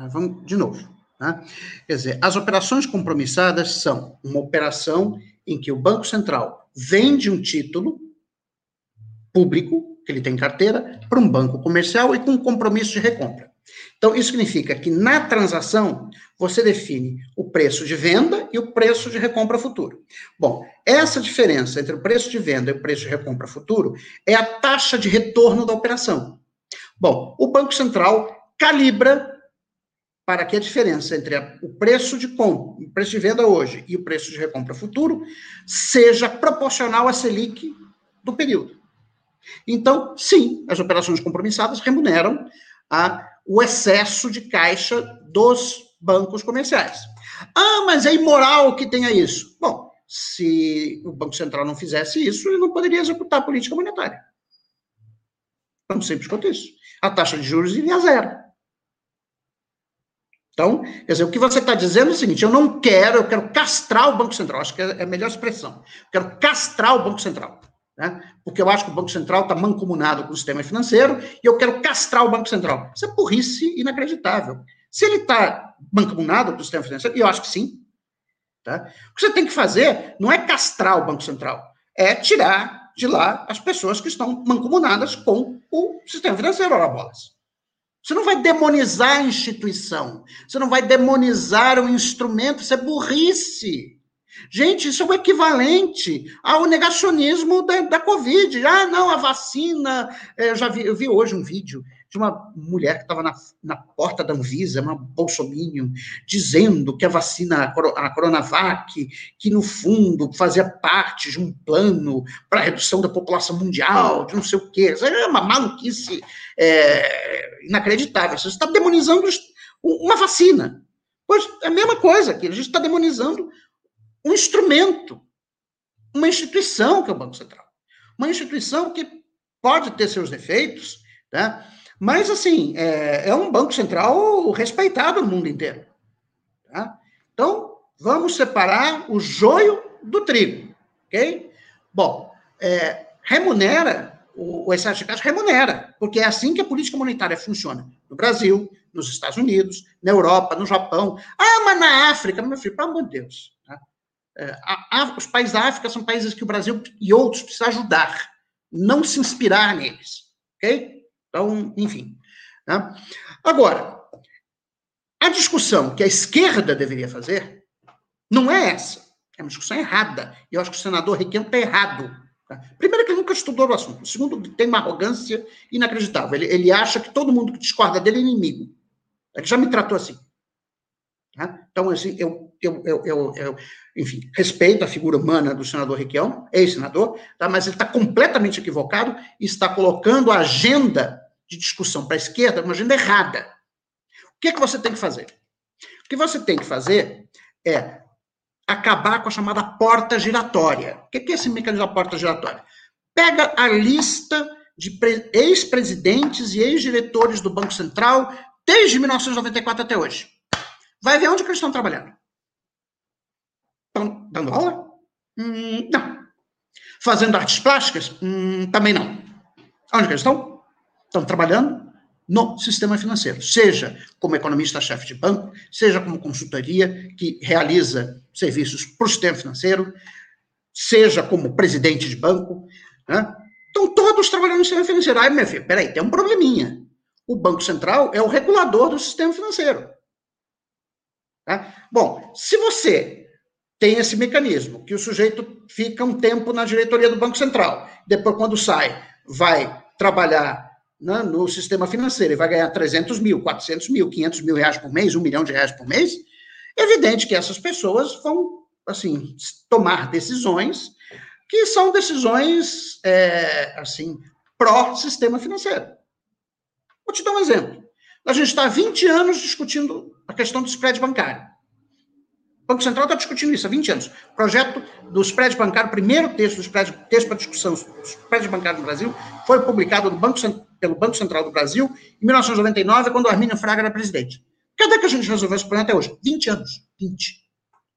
Vamos de novo. Né? Quer dizer, as operações compromissadas são uma operação em que o Banco Central vende um título público, que ele tem carteira, para um banco comercial e com compromisso de recompra. Então, isso significa que na transação você define o preço de venda e o preço de recompra futuro. Bom, essa diferença entre o preço de venda e o preço de recompra futuro é a taxa de retorno da operação. Bom, o Banco Central calibra para que a diferença entre o preço de compra, o preço de venda hoje e o preço de recompra futuro seja proporcional à Selic do período. Então, sim, as operações compromissadas remuneram a, o excesso de caixa dos bancos comerciais. Ah, mas é imoral que tenha isso. Bom, se o Banco Central não fizesse isso, ele não poderia executar a política monetária. Tão simples quanto isso. A taxa de juros iria a zero. Então, quer dizer, o que você está dizendo é o seguinte: eu não quero, eu quero castrar o Banco Central. Acho que é a melhor expressão. Eu quero castrar o Banco Central. Né? Porque eu acho que o Banco Central está mancomunado com o sistema financeiro e eu quero castrar o Banco Central. Isso é burrice inacreditável. Se ele está mancomunado com o sistema financeiro, e eu acho que sim, tá? o que você tem que fazer não é castrar o Banco Central, é tirar de lá as pessoas que estão mancomunadas com o sistema financeiro, ora bolas. Você não vai demonizar a instituição, você não vai demonizar o instrumento, isso é burrice. Gente, isso é o equivalente ao negacionismo da, da Covid. Ah, não, a vacina. É, eu já vi, eu vi hoje um vídeo de uma mulher que estava na, na porta da Anvisa, uma bolsominion, dizendo que a vacina, a Coronavac, que no fundo fazia parte de um plano para a redução da população mundial, de não sei o quê. Isso é uma maluquice é, inacreditável. Você está demonizando uma vacina. Pois é a mesma coisa que a gente está demonizando um instrumento, uma instituição que é o Banco Central. Uma instituição que pode ter seus defeitos, tá? mas, assim, é, é um Banco Central respeitado no mundo inteiro. Tá? Então, vamos separar o joio do trigo, ok? Bom, é, remunera, o, o excesso de caixa remunera, porque é assim que a política monetária funciona. No Brasil, nos Estados Unidos, na Europa, no Japão. Ah, mas na África, meu filho, pelo amor de Deus. É, a, a, os países da África são países que o Brasil e outros precisam ajudar, não se inspirar neles. Ok? Então, enfim. Né? Agora, a discussão que a esquerda deveria fazer não é essa. É uma discussão errada. E eu acho que o senador Requião está errado. Tá? Primeiro, que ele nunca estudou o assunto. Segundo, tem uma arrogância inacreditável. Ele, ele acha que todo mundo que discorda dele é inimigo. Ele já me tratou assim. Tá? Então, assim, eu, eu, eu, eu, eu enfim, respeito a figura humana do senador Requião, ex-senador, tá? mas ele está completamente equivocado e está colocando a agenda de discussão para a esquerda uma agenda errada. O que, é que você tem que fazer? O que você tem que fazer é acabar com a chamada porta giratória. O que é esse mecanismo da porta giratória? Pega a lista de ex-presidentes e ex-diretores do Banco Central desde 1994 até hoje. Vai ver onde que eles estão trabalhando. Estão dando aula? Hum, não. Fazendo artes plásticas? Hum, também não. Onde eles estão? Estão trabalhando no sistema financeiro, seja como economista-chefe de banco, seja como consultoria que realiza serviços para o sistema financeiro, seja como presidente de banco, né? Estão todos trabalhando no sistema financeiro. Aí, meu filho, peraí, tem um probleminha. O Banco Central é o regulador do sistema financeiro. Tá? Bom, se você tem esse mecanismo, que o sujeito fica um tempo na diretoria do Banco Central, depois, quando sai, vai trabalhar né, no sistema financeiro e vai ganhar 300 mil, 400 mil, 500 mil reais por mês, um milhão de reais por mês, é evidente que essas pessoas vão, assim, tomar decisões que são decisões, é, assim, pró-sistema financeiro. Vou te dar um exemplo. A gente está há 20 anos discutindo a questão do spread bancário. O Banco Central está discutindo isso há 20 anos. Projeto do spread bancário, primeiro texto do spread, texto para discussão do spread bancário no Brasil, foi publicado Banco, pelo Banco Central do Brasil em 1999, quando o Arminio Fraga era presidente. Cadê que a gente resolveu esse problema até hoje? 20 anos. 20.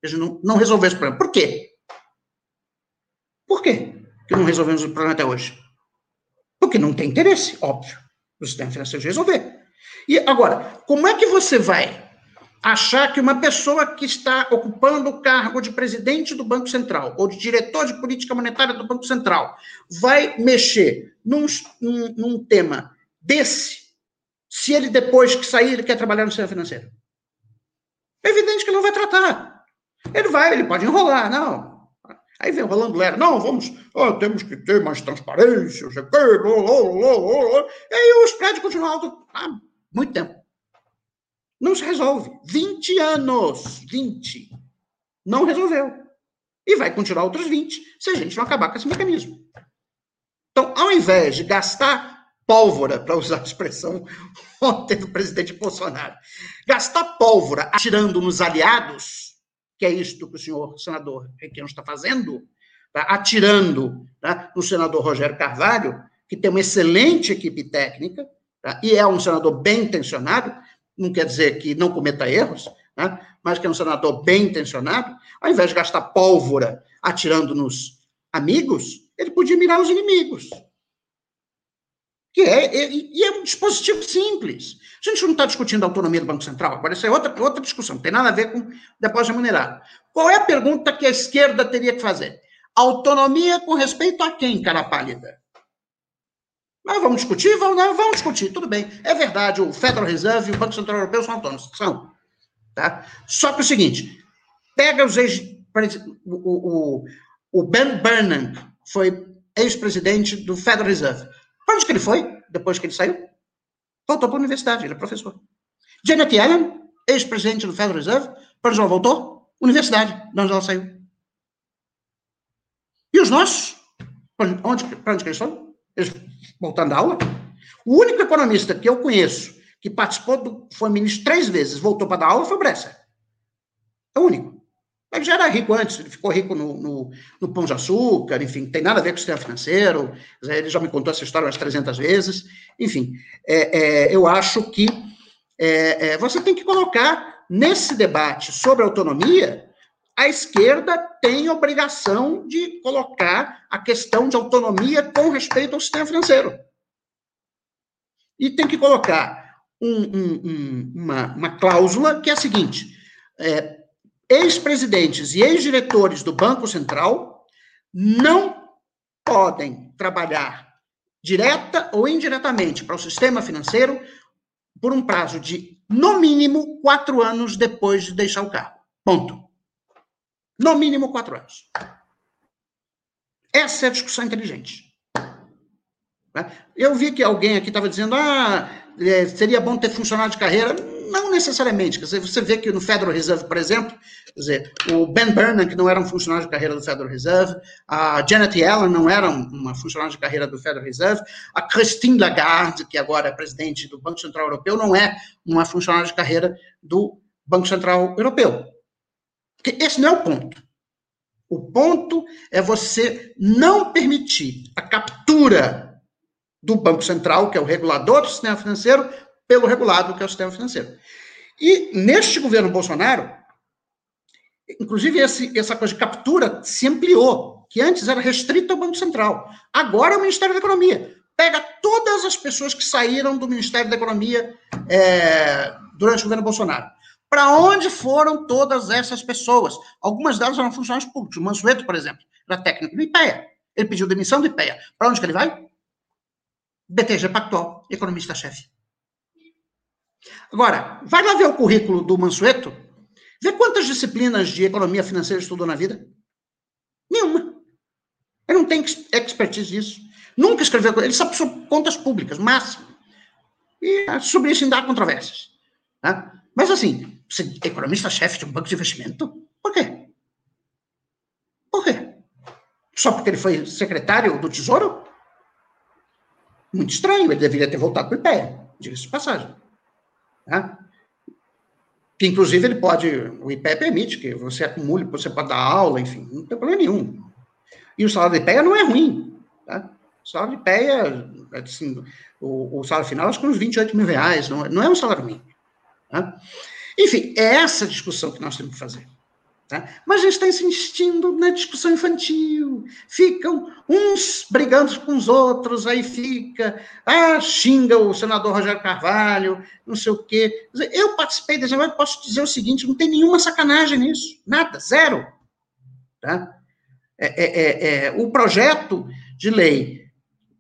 A gente não, não resolveu esse problema. Por quê? Por quê que não resolvemos o problema até hoje? Porque não tem interesse, óbvio, do sistema financeiro de resolver. E agora, como é que você vai achar que uma pessoa que está ocupando o cargo de presidente do Banco Central ou de diretor de política monetária do Banco Central vai mexer num, num, num tema desse, se ele depois que sair ele quer trabalhar no sistema financeiro? É evidente que não vai tratar. Ele vai, ele pode enrolar, não. Aí vem o Rolando Lera, não, vamos, oh, temos que ter mais transparência, sei que, e aí os prédios continuam altos há muito tempo. Não se resolve. 20 anos. 20. Não resolveu. E vai continuar outros 20 se a gente não acabar com esse mecanismo. Então, ao invés de gastar pólvora, para usar a expressão ontem do presidente Bolsonaro, gastar pólvora atirando nos aliados, que é isto que o senhor senador Requião está fazendo, tá? atirando tá? no senador Rogério Carvalho, que tem uma excelente equipe técnica, tá? e é um senador bem intencionado, não quer dizer que não cometa erros, né? mas que é um senador bem intencionado, ao invés de gastar pólvora atirando nos amigos, ele podia mirar os inimigos. Que é, e é um dispositivo simples. A gente não está discutindo a autonomia do Banco Central, agora isso é outra, outra discussão, não tem nada a ver com depósito remunerado. Qual é a pergunta que a esquerda teria que fazer? Autonomia com respeito a quem, cara pálida? Mas vamos discutir? Vamos, não, vamos discutir, tudo bem. É verdade, o Federal Reserve e o Banco Central Europeu são autônomos. São. Tá? Só que é o seguinte: pega os ex. O, o, o Ben Bernanke foi ex-presidente do Federal Reserve. Para onde que ele foi depois que ele saiu? Voltou para a universidade, ele é professor. Janet Yellen, ex-presidente do Federal Reserve, para onde ela voltou? Universidade, de onde ela saiu. E os nossos? Para onde, para onde que eles foram? Voltando à aula. O único economista que eu conheço que participou do, foi ministro três vezes, voltou para dar aula, foi o Bresser. É o único. Ele já era rico antes, ele ficou rico no, no, no, pão de açúcar, enfim, tem nada a ver com o sistema financeiro, ele já me contou essa história umas 300 vezes, enfim, é, é, eu acho que é, é, você tem que colocar nesse debate sobre autonomia a esquerda tem obrigação de colocar a questão de autonomia com respeito ao sistema financeiro. E tem que colocar um, um, um, uma, uma, cláusula que é a seguinte: é, ex-presidentes e ex-diretores do Banco Central não podem trabalhar direta ou indiretamente para o sistema financeiro por um prazo de, no mínimo, quatro anos depois de deixar o cargo. Ponto. No mínimo quatro anos. Essa é a discussão inteligente. Né? Eu vi que alguém aqui estava dizendo, ah, é, seria bom ter funcionário de carreira. Não necessariamente. Quer dizer, você vê que no Federal Reserve, por exemplo, quer dizer, o Ben Bernanke não era um funcionário de carreira do Federal Reserve, a Janet Yellen não era uma funcionária de carreira do Federal Reserve, a Christine Lagarde, que agora é presidente do Banco Central Europeu, não é uma funcionária de carreira do Banco Central Europeu. Porque esse não é o ponto. O ponto é você não permitir a captura do Banco Central, que é o regulador do sistema financeiro, pelo regulado, que é o sistema financeiro. E neste governo Bolsonaro, inclusive esse, essa coisa de captura se ampliou, que antes era restrita ao Banco Central. Agora é o Ministério da Economia. Pega todas as pessoas que saíram do Ministério da Economia é, durante o governo Bolsonaro. Para onde foram todas essas pessoas? Algumas delas eram funcionários públicos. O Mansueto, por exemplo, era técnico do IPEA. Ele pediu demissão do IPEA. Para onde que ele vai? BTG Pactual, economista-chefe. Agora, vai lá ver o currículo do Mansueto. Vê quantas disciplinas de economia financeira estudou na vida? Nenhuma. Ele não tem expertise nisso. Nunca escreveu. Ele sabe sobre contas públicas, máximo. E ah, sobre isso ainda há controvérsias. Né? Mas assim, economista-chefe de um banco de investimento? Por quê? Por quê? Só porque ele foi secretário do Tesouro? Muito estranho, ele deveria ter voltado para o IPEA, diga-se de passagem. Né? Que, inclusive, ele pode, o IPEA permite que você acumule, você pode dar aula, enfim, não tem problema nenhum. E o salário de IPEA não é ruim. Tá? O salário de IPEA, assim, o, o, salário final, acho que uns 28 mil reais, não, é, não é um salário mínimo. Enfim, é essa discussão que nós temos que fazer. Tá? Mas a gente está insistindo na discussão infantil. Ficam uns brigando com os outros, aí fica, ah, xinga o senador Rogério Carvalho, não sei o quê. Eu participei desse mas posso dizer o seguinte: não tem nenhuma sacanagem nisso. Nada, zero. Tá? É, é, é, é o projeto de lei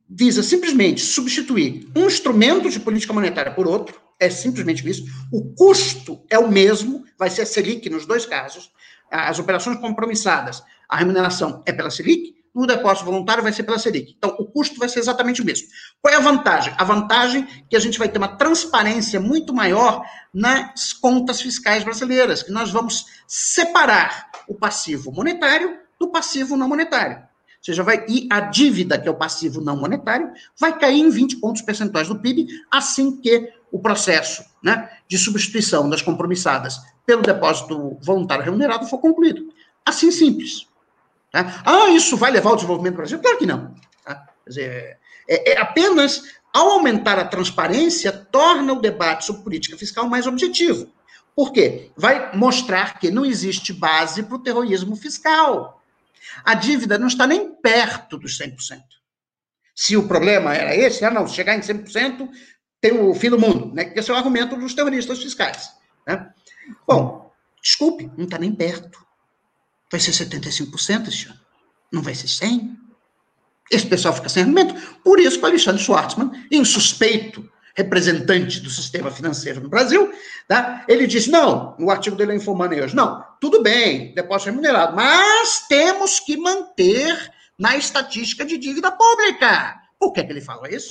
visa simplesmente substituir um instrumento de política monetária por outro, é simplesmente isso. O custo é o mesmo, vai ser a Selic nos dois casos. As operações compromissadas, a remuneração é pela Selic, no depósito voluntário vai ser pela Selic. Então, o custo vai ser exatamente o mesmo. Qual é a vantagem? A vantagem é que a gente vai ter uma transparência muito maior nas contas fiscais brasileiras, que nós vamos separar o passivo monetário do passivo não monetário. Ou seja, vai, e a dívida, que é o passivo não monetário, vai cair em 20 pontos percentuais do PIB assim que o processo né, de substituição das compromissadas pelo depósito voluntário remunerado for concluído. Assim simples. Tá? Ah, isso vai levar ao desenvolvimento do Brasil? Claro que não. Tá? Quer dizer, é, é apenas ao aumentar a transparência, torna o debate sobre política fiscal mais objetivo. Por quê? Vai mostrar que não existe base para o terrorismo fiscal. A dívida não está nem perto dos 100%. Se o problema era esse, ah, não, chegar em 100%, tem o fim do mundo, né? Esse é o argumento dos terroristas fiscais. Né? Bom, desculpe, não está nem perto. Vai ser 75% esse ano. Não vai ser 100%. Esse pessoal fica sem argumento. Por isso que o Alexandre Schwartzman, insuspeito representante do sistema financeiro no Brasil, tá? ele disse, não, no artigo dele é Infomoney hoje, não, tudo bem, depósito remunerado, mas temos que manter na estatística de dívida pública. Por que, que ele fala isso?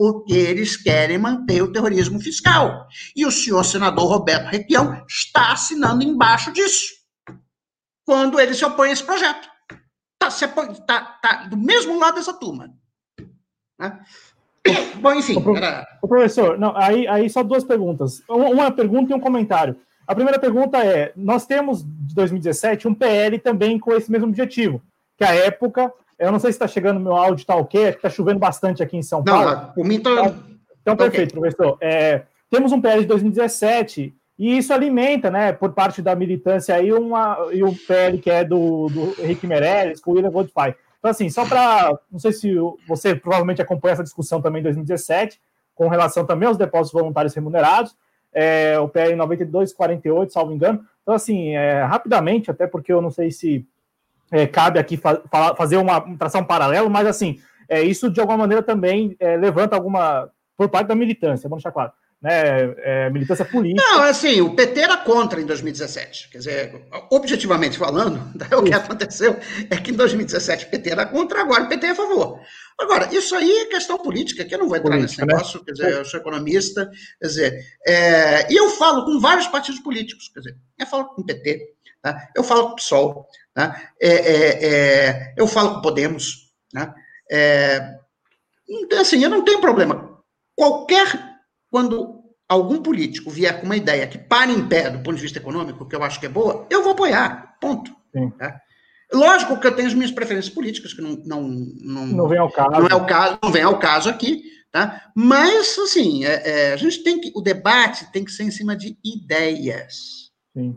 Porque eles querem manter o terrorismo fiscal. E o senhor senador Roberto Requião está assinando embaixo disso, quando ele se opõe a esse projeto. Está tá, tá do mesmo lado dessa turma. Né? Bom, enfim. O, era... o professor, não, aí, aí só duas perguntas. Uma pergunta e um comentário. A primeira pergunta é: nós temos de 2017 um PL também com esse mesmo objetivo, que a época, eu não sei se está chegando meu áudio tá ok, é que está chovendo bastante aqui em São Paulo. Não, por mim tá. Então, então perfeito, okay. professor. É, temos um PL de 2017 e isso alimenta, né, por parte da militância aí, uma, e o PL que é do, do Henrique Meirelles, com o William Goldfein. Então, assim, só para. Não sei se você provavelmente acompanha essa discussão também em 2017, com relação também aos depósitos voluntários remunerados, é, o PL 9248, salvo engano. Então, assim, é, rapidamente, até porque eu não sei se é, cabe aqui fa fazer uma tração paralelo, mas assim, é, isso de alguma maneira também é, levanta alguma. por parte da militância, vamos deixar claro né, é, militância política. Não, assim, o PT era contra em 2017. Quer dizer, objetivamente falando, o que aconteceu é que em 2017 o PT era contra, agora o PT é a favor. Agora, isso aí é questão política, que eu não vou entrar política, nesse né? negócio, né? quer dizer, eu sou economista, quer dizer, é, e eu falo com vários partidos políticos, quer dizer, eu falo com o PT, tá? eu falo com o PSOL, tá? É, é, é, eu falo com o Podemos, né? É, então, assim, eu não tenho problema. Qualquer quando algum político vier com uma ideia que para em pé do ponto de vista econômico, que eu acho que é boa, eu vou apoiar. Ponto. Tá? Lógico que eu tenho as minhas preferências políticas, que não, não, não, não vem ao caso. Não é o caso, não vem ao caso aqui, tá? Mas, assim, é, é, a gente tem que. O debate tem que ser em cima de ideias.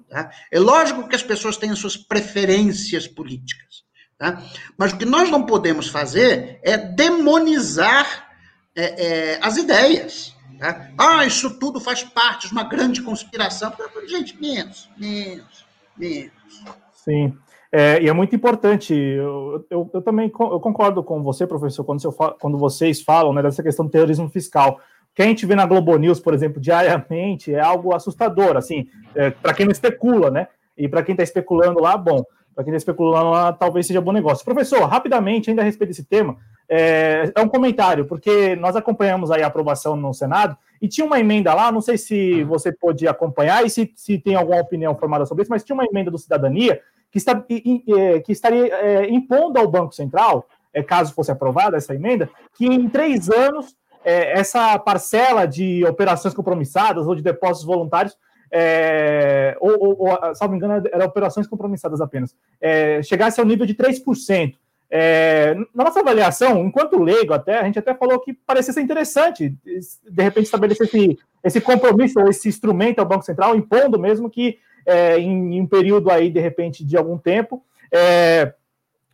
Tá? É lógico que as pessoas têm as suas preferências políticas. Tá? Mas o que nós não podemos fazer é demonizar é, é as ideias. Né? Ah, isso tudo faz parte de uma grande conspiração. Gente, menos, menos, menos. Sim. É, e é muito importante. Eu, eu, eu, também eu concordo com você, professor, quando, quando vocês falam né, dessa questão do terrorismo fiscal, que a gente vê na Globo News, por exemplo, diariamente, é algo assustador, assim, é, para quem não especula, né? E para quem está especulando lá, bom, para quem está especulando lá, talvez seja bom negócio. Professor, rapidamente, ainda a respeito desse tema, é, é, um comentário, porque nós acompanhamos aí a aprovação no Senado e tinha uma emenda lá, não sei se você pôde acompanhar e se, se tem alguma opinião formada sobre isso, mas tinha uma emenda do Cidadania que, está, é, que estaria é, impondo ao Banco Central, é, caso fosse aprovada essa emenda, que em três anos é, essa parcela de operações compromissadas ou de depósitos voluntários, é, ou, ou, ou, salvo engano, eram operações compromissadas apenas, é, chegasse ao nível de 3%. É, na nossa avaliação, enquanto leigo até, a gente até falou que parecia ser interessante, de repente, estabelecer esse, esse compromisso ou esse instrumento ao Banco Central, impondo mesmo que é, em, em, um período aí, de repente, de algum tempo, é,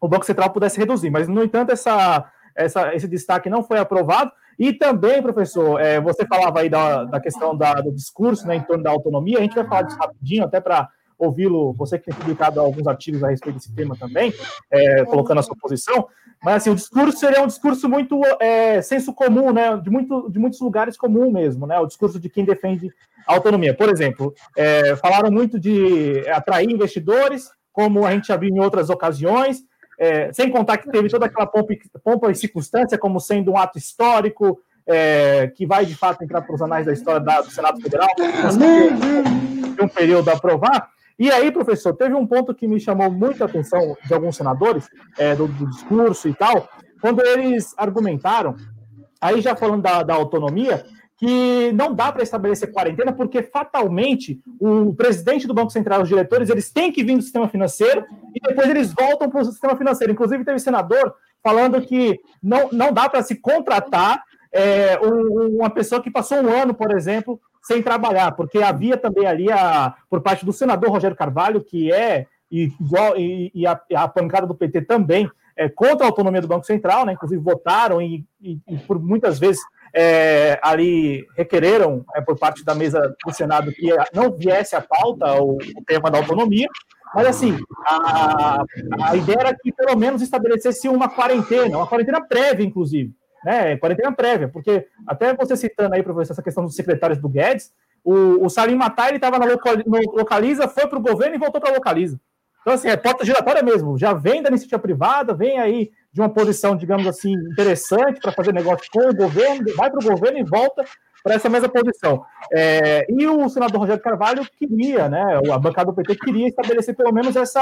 o Banco Central pudesse reduzir. Mas, no entanto, essa, essa, esse destaque não foi aprovado. E também, professor, é, você falava aí da, da questão da, do discurso né, em torno da autonomia, a gente vai falar disso rapidinho, até para ouvi-lo, você que tem publicado alguns artigos a respeito desse tema também, é, colocando a sua posição, mas assim, o discurso seria um discurso muito é, senso comum, né, de, muito, de muitos lugares comum mesmo, né, o discurso de quem defende a autonomia. Por exemplo, é, falaram muito de atrair investidores, como a gente já viu em outras ocasiões, é, sem contar que teve toda aquela pompa, pompa e circunstância como sendo um ato histórico, é, que vai de fato entrar para os anais da história da, do Senado Federal, de um período a aprovar. E aí, professor, teve um ponto que me chamou muita atenção de alguns senadores, é, do, do, discurso e tal, quando eles argumentaram, aí já falando da, da autonomia, que não dá para estabelecer quarentena, porque fatalmente o presidente do Banco Central, os diretores, eles têm que vir do sistema financeiro e depois eles voltam para o sistema financeiro. Inclusive, teve senador falando que não, não dá para se contratar é, uma pessoa que passou um ano, por exemplo, sem trabalhar, porque havia também ali, a, por parte do senador Rogério Carvalho, que é igual, e, e a, a pancada do PT também, é, contra a autonomia do Banco Central, né? inclusive votaram e, e, e por muitas vezes é, ali requereram é, por parte da mesa do Senado que não viesse à pauta o, o tema da autonomia, mas assim, a, a ideia era que pelo menos estabelecesse uma quarentena, uma quarentena prévia, inclusive, né? Quarentena prévia, porque até você citando aí, professor, essa questão dos secretários do Guedes, o, o Salim Matar ele estava na Localiza, foi para o governo e voltou para a Localiza. Então, assim, é porta giratória mesmo. Já vem da iniciativa privada, vem aí de uma posição, digamos assim, interessante para fazer negócio com o governo, vai para o governo e volta para essa mesma posição. É, e o senador Rogério Carvalho queria, né, a bancada do PT queria estabelecer pelo menos essa,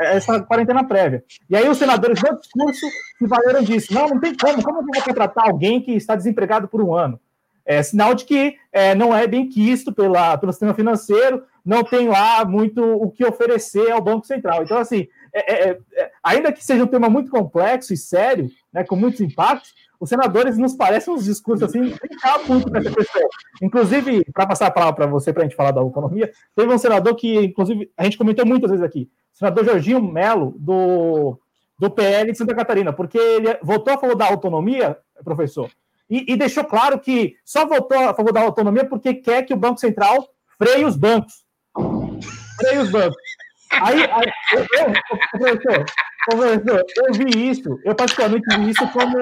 essa quarentena prévia. E aí os senadores no discurso se valeram disso. Não, não tem como, como eu vou contratar alguém que está desempregado por um ano? É sinal de que é, não é bem quisto pela, pelo sistema financeiro, não tem lá muito o que oferecer ao Banco Central. Então, assim, é, é, é, ainda que seja um tema muito complexo e sério, né, com muitos impactos, os senadores nos parecem uns discursos assim, muito para essa questão. Inclusive, para passar a palavra para você, para a gente falar da autonomia, teve um senador que, inclusive, a gente comentou muitas vezes aqui, senador Jorginho Melo, do, do PL de Santa Catarina, porque ele votou a favor da autonomia, professor, e, e deixou claro que só votou a favor da autonomia porque quer que o Banco Central freie os bancos. Freie os bancos. Aí, aí eu, eu, professor, professor, eu vi isso, eu particularmente vi isso como,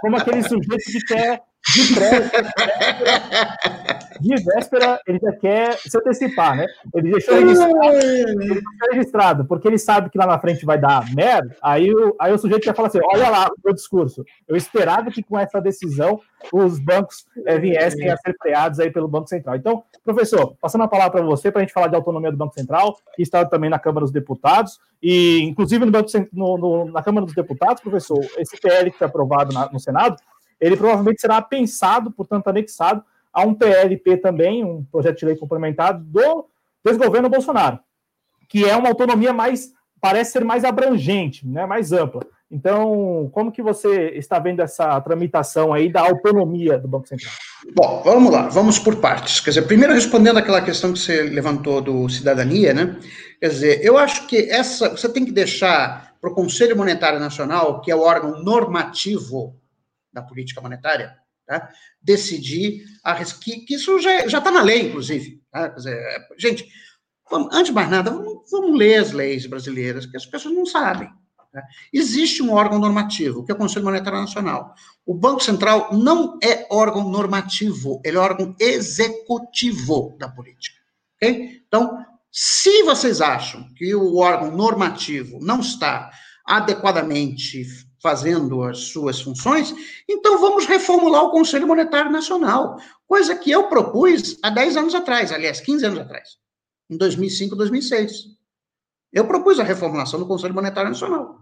como aquele sujeito que quer de véspera, de véspera, ele já quer se antecipar, né? Ele deixou registrado, ele deixou registrado, porque ele sabe que lá na frente vai dar merda, aí o, aí o sujeito já fala assim, olha lá o meu discurso, eu esperava que com essa decisão os bancos é, viessem a ser freados aí pelo Banco Central. Então, professor, passando a palavra para você, para a gente falar de autonomia do Banco Central, que está também na Câmara dos Deputados, e inclusive no Banco, no, no, na Câmara dos Deputados, professor, esse PL que foi aprovado na, no Senado, ele provavelmente será pensado, portanto, anexado a um PLP também, um projeto de lei complementado do desgoverno Bolsonaro, que é uma autonomia mais, parece ser mais abrangente, né, mais ampla. Então, como que você está vendo essa tramitação aí da autonomia do Banco Central? Bom, vamos lá, vamos por partes. Quer dizer, primeiro respondendo aquela questão que você levantou do cidadania, né? Quer dizer, eu acho que essa você tem que deixar para o Conselho Monetário Nacional, que é o órgão normativo da política monetária, tá? decidir a, que, que isso já está na lei, inclusive. Tá? Dizer, é, gente, vamos, antes de mais nada, vamos, vamos, ler as leis brasileiras, que as pessoas não sabem. Tá? Existe um órgão normativo, que é o Conselho Monetário Nacional. O Banco Central não é órgão normativo, ele é órgão executivo da política. Okay? Então, se vocês acham que o órgão normativo não está adequadamente fazendo as suas funções, então vamos reformular o Conselho Monetário Nacional, coisa que eu propus há 10 anos atrás, aliás, 15 anos atrás, em 2005, 2006. Eu propus a reformulação do Conselho Monetário Nacional.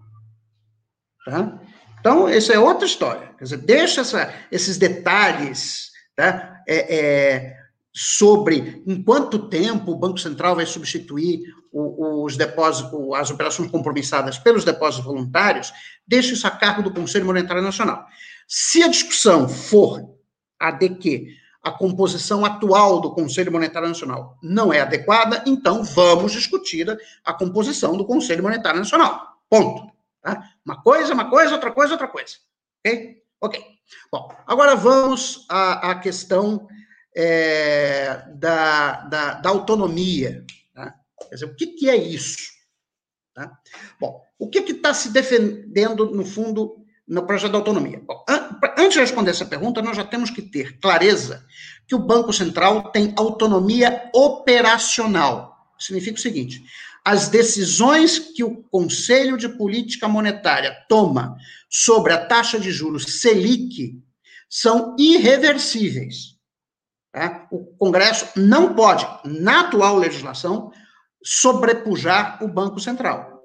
Tá? Então, essa é outra história. Quer dizer, deixa essa, esses detalhes tá? é, é, sobre em quanto tempo o Banco Central vai substituir os depósitos, as operações compromissadas pelos depósitos voluntários, deixa isso a cargo do Conselho Monetário Nacional. Se a discussão for a de que a composição atual do Conselho Monetário Nacional não é adequada, então vamos discutir a composição do Conselho Monetário Nacional. Ponto. Tá? Uma coisa, uma coisa, outra coisa, outra coisa. Ok? Ok. Bom, agora vamos à, à questão é, da, da, da, autonomia. Tá? Quer dizer, o que, que é isso? Tá? Bom, o que está se defendendo, no fundo, no projeto da autonomia? Bom, an antes de responder essa pergunta, nós já temos que ter clareza que o Banco Central tem autonomia operacional. Significa o seguinte: as decisões que o Conselho de Política Monetária toma sobre a taxa de juros Selic são irreversíveis. Tá? O Congresso não pode, na atual legislação, sobrepujar o Banco Central,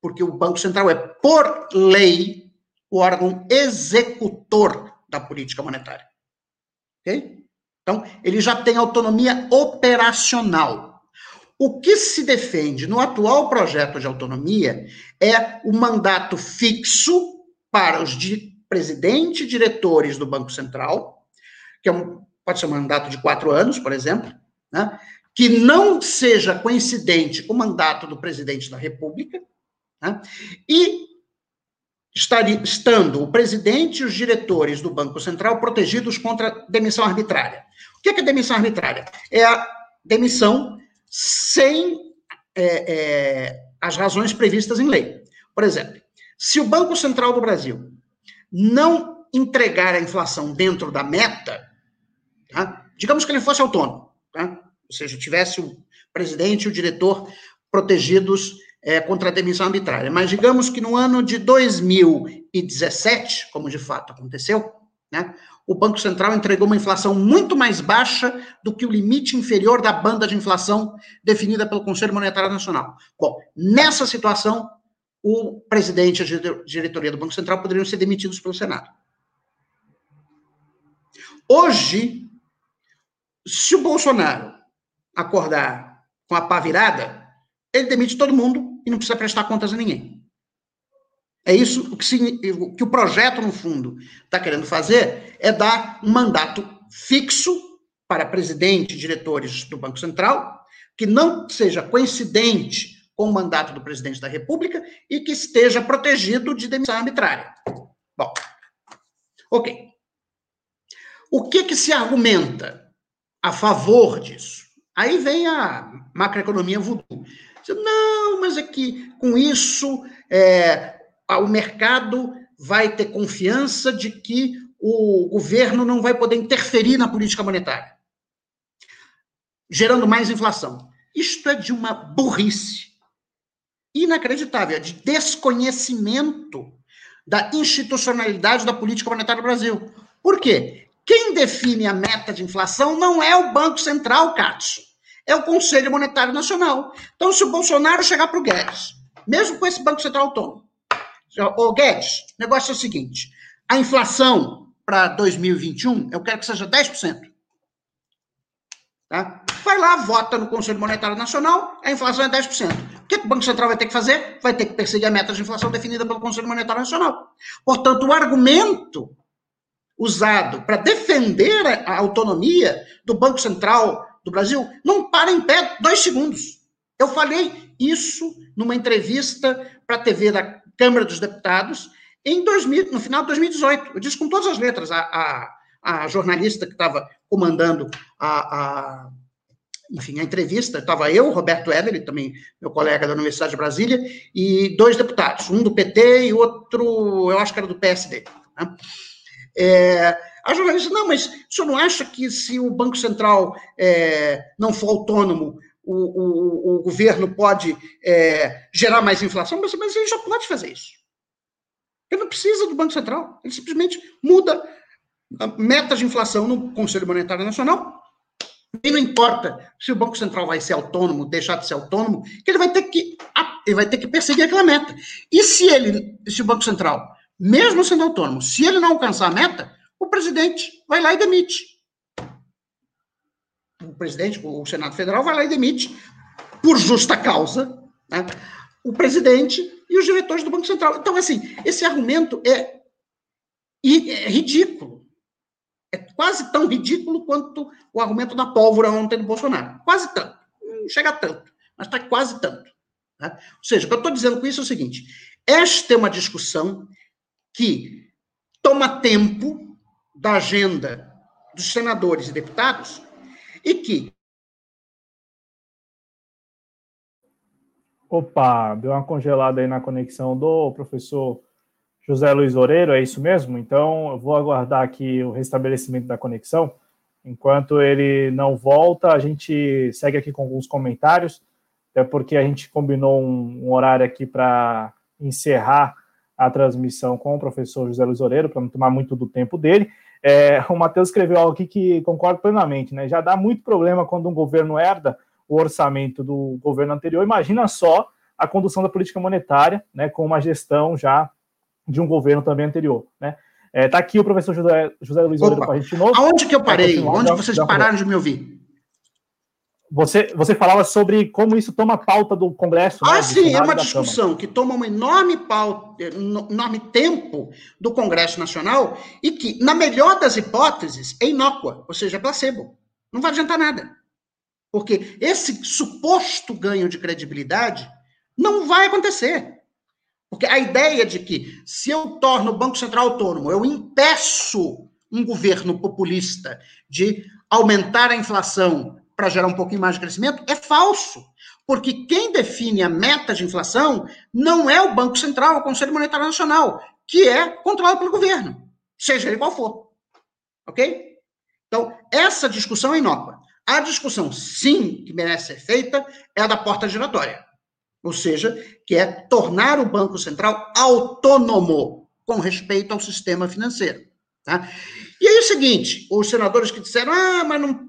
porque o Banco Central é, por lei, o órgão executor da política monetária. Ok? Então, ele já tem autonomia operacional. O que se defende no atual projeto de autonomia é o mandato fixo para os di presidente e diretores do Banco Central, que é um, pode ser um mandato de quatro anos, por exemplo, né, que não seja coincidente com o mandato do presidente da República, né, e estaria, estando o presidente e os diretores do Banco Central protegidos contra demissão arbitrária. O que é, que é demissão arbitrária? É a demissão sem é, é, as razões previstas em lei. Por exemplo, se o Banco Central do Brasil não entregar a inflação dentro da meta, tá? digamos que ele fosse autônomo, tá? ou seja, tivesse o presidente e o diretor protegidos é, contra a demissão arbitrária. Mas digamos que no ano de 2017, como de fato aconteceu, né, o Banco Central entregou uma inflação muito mais baixa do que o limite inferior da banda de inflação definida pelo Conselho Monetário Nacional. Bom, nessa situação, o presidente e a diretoria do Banco Central poderiam ser demitidos pelo Senado. Hoje, se o Bolsonaro acordar com a pá virada, ele demite todo mundo e não precisa prestar contas a ninguém. É isso que, o, que o projeto, no fundo, está querendo fazer, é dar um mandato fixo para presidente e diretores do Banco Central, que não seja coincidente com o mandato do presidente da República e que esteja protegido de demissão arbitrária. Bom, ok. O que, que se argumenta a favor disso? Aí vem a macroeconomia voodoo. Não, mas é que com isso é, o mercado vai ter confiança de que o governo não vai poder interferir na política monetária, gerando mais inflação. Isto é de uma burrice inacreditável, é de desconhecimento da institucionalidade da política monetária do Brasil. Por quê? Quem define a meta de inflação não é o Banco Central, Cássio, é o Conselho Monetário Nacional. Então, se o Bolsonaro chegar para o Guedes, mesmo com esse Banco Central autônomo, ô Guedes, o negócio é o seguinte: a inflação para 2021, eu quero que seja 10%. Tá? Vai lá, vota no Conselho Monetário Nacional, a inflação é 10%. O que, o Banco Central vai ter que fazer? Vai ter que perseguir a meta de inflação definida pelo Conselho Monetário Nacional. Portanto, o argumento usado para defender a autonomia do Banco Central do Brasil não para em pé dois segundos. Eu falei isso numa entrevista para a TV da Câmara dos Deputados em 2000, no final de 2018. Eu disse com todas as letras. A, a, a jornalista que estava comandando a, a, enfim, a entrevista, estava eu, Roberto Eder, também meu colega da Universidade de Brasília, e dois deputados, um do PT e outro, eu acho que era do PSD. Né? É, A jornalista, não, mas o senhor não acha que se o Banco Central é, não for autônomo, o, o, o governo pode é, gerar mais inflação? Mas, mas ele já pode fazer isso. Ele não precisa do Banco Central. Ele simplesmente muda metas de inflação no Conselho Monetário Nacional. E não importa se o Banco Central vai ser autônomo, deixar de ser autônomo, que ele vai ter que ele vai ter que perseguir aquela meta. E se ele, se o Banco Central, mesmo sendo autônomo, se ele não alcançar a meta, o presidente vai lá e demite. O presidente, o Senado Federal vai lá e demite, por justa causa, né, o presidente e os diretores do Banco Central. Então, assim, esse argumento é, é ridículo. É quase tão ridículo quanto o argumento da pólvora ontem do Bolsonaro. Quase tanto. Não chega a tanto, mas está quase tanto. Né? Ou seja, o que eu estou dizendo com isso é o seguinte: esta é uma discussão que toma tempo da agenda dos senadores e deputados e que. Opa, deu uma congelada aí na conexão do professor José Luiz Oreiro, é isso mesmo? Então, eu vou aguardar aqui o restabelecimento da conexão. Enquanto ele não volta, a gente segue aqui com alguns comentários, até porque a gente combinou um, um horário aqui para encerrar a transmissão com o professor José Luiz Oreiro, para não tomar muito do tempo dele. É, o Matheus escreveu algo aqui que concordo plenamente, né? Já dá muito problema quando um governo herda o orçamento do governo anterior. Imagina só a condução da política monetária, né? Com uma gestão já de um governo também anterior, né? É, tá aqui o professor José, José Luiz Opa, com a gente de novo. Aonde que eu parei? Onde vocês pararam de me ouvir? Você, você falava sobre como isso toma pauta do Congresso. Né, ah, né, sim, é uma discussão que toma um enorme, pauta, enorme tempo do Congresso Nacional e que, na melhor das hipóteses, é inócua, ou seja, é placebo. Não vai adiantar nada. Porque esse suposto ganho de credibilidade não vai acontecer. Porque a ideia de que se eu torno o Banco Central autônomo, eu impeço um governo populista de aumentar a inflação para gerar um pouquinho mais de crescimento é falso. Porque quem define a meta de inflação não é o Banco Central, é o Conselho Monetário Nacional, que é controlado pelo governo, seja ele qual for. Ok? Então, essa discussão é inócua. A discussão, sim, que merece ser feita, é a da porta giratória. Ou seja, que é tornar o Banco Central autônomo com respeito ao sistema financeiro. Tá? E aí é o seguinte, os senadores que disseram, ah, mas não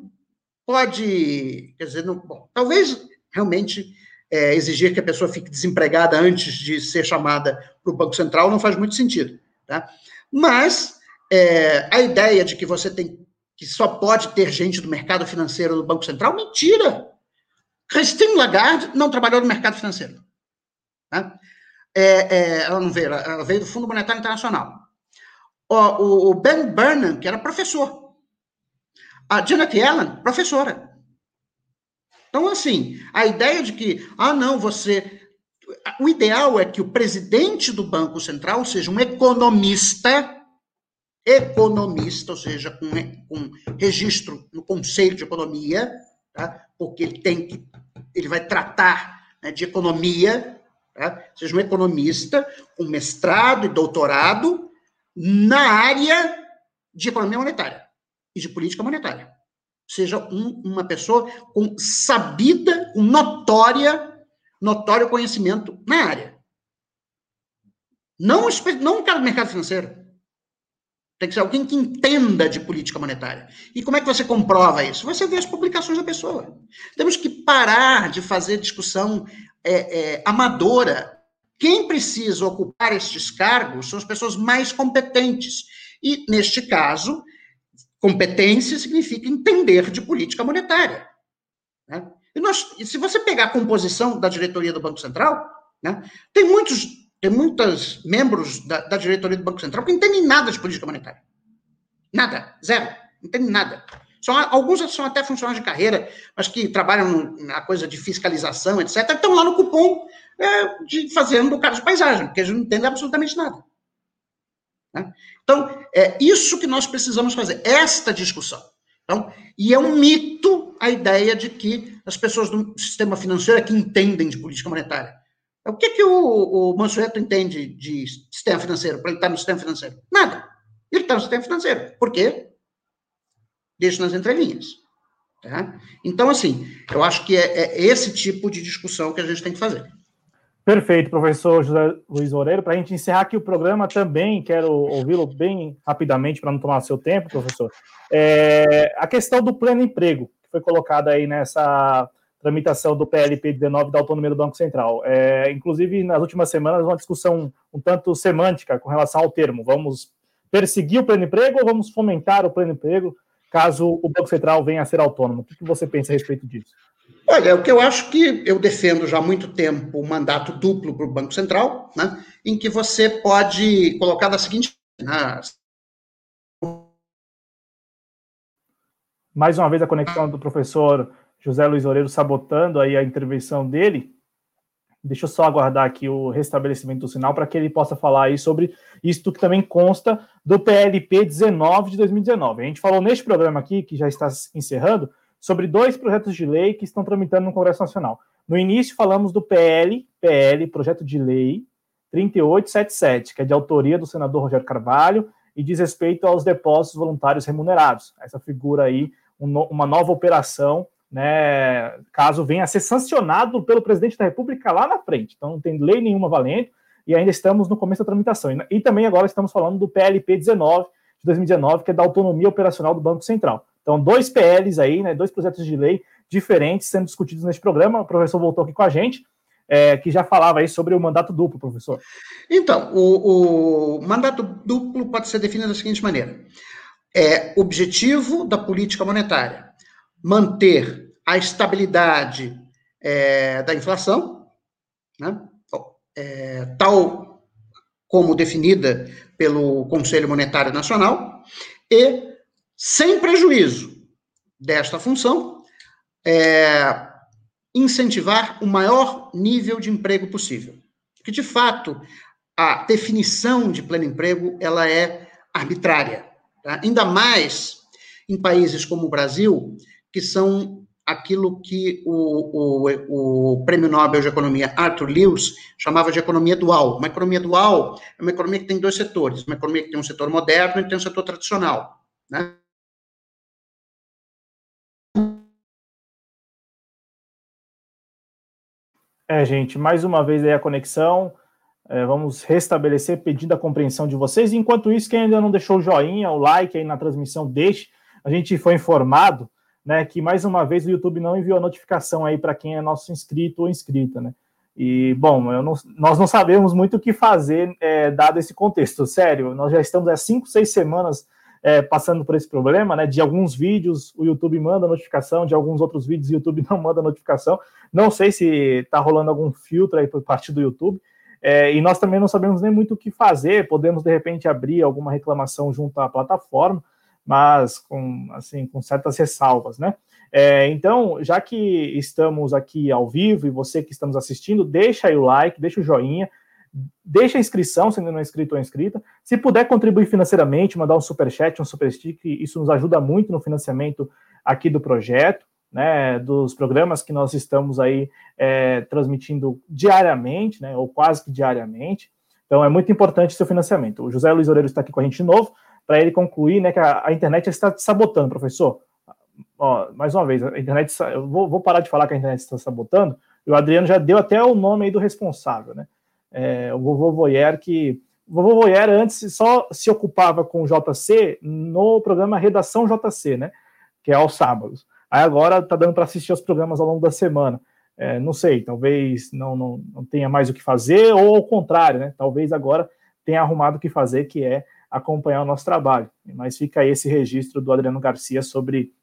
pode, quer dizer, não, bom, talvez realmente é, exigir que a pessoa fique desempregada antes de ser chamada para o Banco Central não faz muito sentido, tá? Mas é, a ideia de que você tem que só pode ter gente do mercado financeiro no Banco Central, mentira. Christine Lagarde não trabalhou no mercado financeiro. Tá? É, é, ela não veio, ela veio do Fundo Monetário Internacional. O, o Ben Burnham, que era professor, a Janet Yellen, professora. Então, assim, a ideia de que, ah, não, você. O ideal é que o presidente do Banco Central seja um economista, economista, ou seja, com, com registro no Conselho de Economia, tá? porque ele tem que. Ele vai tratar né, de economia, tá? seja um economista com mestrado e doutorado na área de economia monetária e de política monetária. Seja um, uma pessoa com sabida, com notória, notório conhecimento na área. Não, não um cara do mercado financeiro. Tem que ser alguém que entenda de política monetária. E como é que você comprova isso? Você vê as publicações da pessoa. Temos que parar de fazer discussão é, é, amadora. Quem precisa ocupar estes cargos são as pessoas mais competentes. E, neste caso, Competência significa entender de política monetária. Né? E, nós, se você pegar a composição da diretoria do Banco Central, né, tem muitos tem muitos membros da, da, diretoria do Banco Central que não entendem nada de política monetária. Nada, zero, não entendem nada. São, alguns são até funcionários de carreira, mas que trabalham na coisa de fiscalização, etc., estão lá no cupom é, de, fazendo cara de paisagem, porque eles não entendem absolutamente nada. Né? Então, é isso que nós precisamos fazer, esta discussão. Então, e é um mito a ideia de que as pessoas do sistema financeiro é que entendem de política monetária. O que, que o, o Mansueto entende de sistema financeiro, para ele estar no sistema financeiro? Nada. Ele está no sistema financeiro. Por quê? deixo nas entrelinhas. Tá? Então, assim, eu acho que é, é esse tipo de discussão que a gente tem que fazer. Perfeito, professor José Luiz Oreiro. Para a gente encerrar aqui o programa também, quero ouvi-lo bem rapidamente para não tomar seu tempo, professor. É, a questão do pleno emprego, que foi colocada aí nessa tramitação do PLP 19 da autonomia do Banco Central. É, inclusive, nas últimas semanas, uma discussão um tanto semântica com relação ao termo. Vamos perseguir o pleno emprego ou vamos fomentar o pleno emprego caso o Banco Central venha a ser autônomo? O que você pensa a respeito disso? Olha, o que eu acho que eu defendo já há muito tempo o mandato duplo para o Banco Central, né, em que você pode colocar da seguinte. Né, Mais uma vez a conexão do professor José Luiz Oreiro sabotando aí a intervenção dele. Deixa eu só aguardar aqui o restabelecimento do sinal para que ele possa falar aí sobre isto que também consta do PLP 19 de 2019. A gente falou neste programa aqui, que já está encerrando, sobre dois projetos de lei que estão tramitando no Congresso Nacional. No início, falamos do PL, PL, Projeto de Lei 3877, que é de autoria do senador Rogério Carvalho e diz respeito aos depósitos voluntários remunerados. Essa figura aí, uma nova operação, né, caso venha a ser sancionado pelo presidente da República lá na frente. Então, não tem lei nenhuma valendo e ainda estamos no começo da tramitação. E também agora estamos falando do PLP 19 de 2019, que é da autonomia operacional do Banco Central. Então, dois PLs aí, né, dois projetos de lei diferentes sendo discutidos neste programa. O professor voltou aqui com a gente, é, que já falava aí sobre o mandato duplo, professor. Então, o, o mandato duplo pode ser definido da seguinte maneira: é objetivo da política monetária manter a estabilidade é, da inflação, né, é, tal como definida pelo Conselho Monetário Nacional, e sem prejuízo desta função, é, incentivar o maior nível de emprego possível. Porque, de fato, a definição de pleno emprego ela é arbitrária. Tá? Ainda mais em países como o Brasil, que são aquilo que o, o, o Prêmio Nobel de Economia Arthur Lewis chamava de economia dual. Uma economia dual é uma economia que tem dois setores, uma economia que tem um setor moderno e tem um setor tradicional. Né? É, gente, mais uma vez aí a conexão. É, vamos restabelecer pedindo a compreensão de vocês. Enquanto isso, quem ainda não deixou o joinha, o like aí na transmissão, deixe. A gente foi informado né, que mais uma vez o YouTube não enviou a notificação aí para quem é nosso inscrito ou inscrita, né? E, bom, não, nós não sabemos muito o que fazer é, dado esse contexto, sério. Nós já estamos há cinco, seis semanas é, passando por esse problema, né? De alguns vídeos o YouTube manda notificação, de alguns outros vídeos o YouTube não manda notificação. Não sei se está rolando algum filtro aí por parte do YouTube. É, e nós também não sabemos nem muito o que fazer. Podemos de repente abrir alguma reclamação junto à plataforma, mas com assim com certas ressalvas, né? É, então, já que estamos aqui ao vivo e você que estamos assistindo, deixa aí o like, deixa o joinha, Deixa a inscrição, se ainda não é inscrito ou inscrita. Se puder contribuir financeiramente, mandar um super chat, um super stick, isso nos ajuda muito no financiamento aqui do projeto, né, dos programas que nós estamos aí é, transmitindo diariamente, né, ou quase que diariamente. Então é muito importante seu financiamento. O José Luiz Oreiro está aqui com a gente de novo, para ele concluir, né, que a, a internet está sabotando, professor. Ó, mais uma vez, a internet, eu vou, vou parar de falar que a internet está sabotando, e o Adriano já deu até o nome aí do responsável, né? É, o vovô Voyer, que o vovô Voyer antes só se ocupava com o JC no programa Redação JC, né? Que é aos sábados. Aí agora tá dando para assistir aos programas ao longo da semana. É, não sei, talvez não, não, não tenha mais o que fazer, ou ao contrário, né? Talvez agora tenha arrumado o que fazer, que é acompanhar o nosso trabalho. Mas fica aí esse registro do Adriano Garcia sobre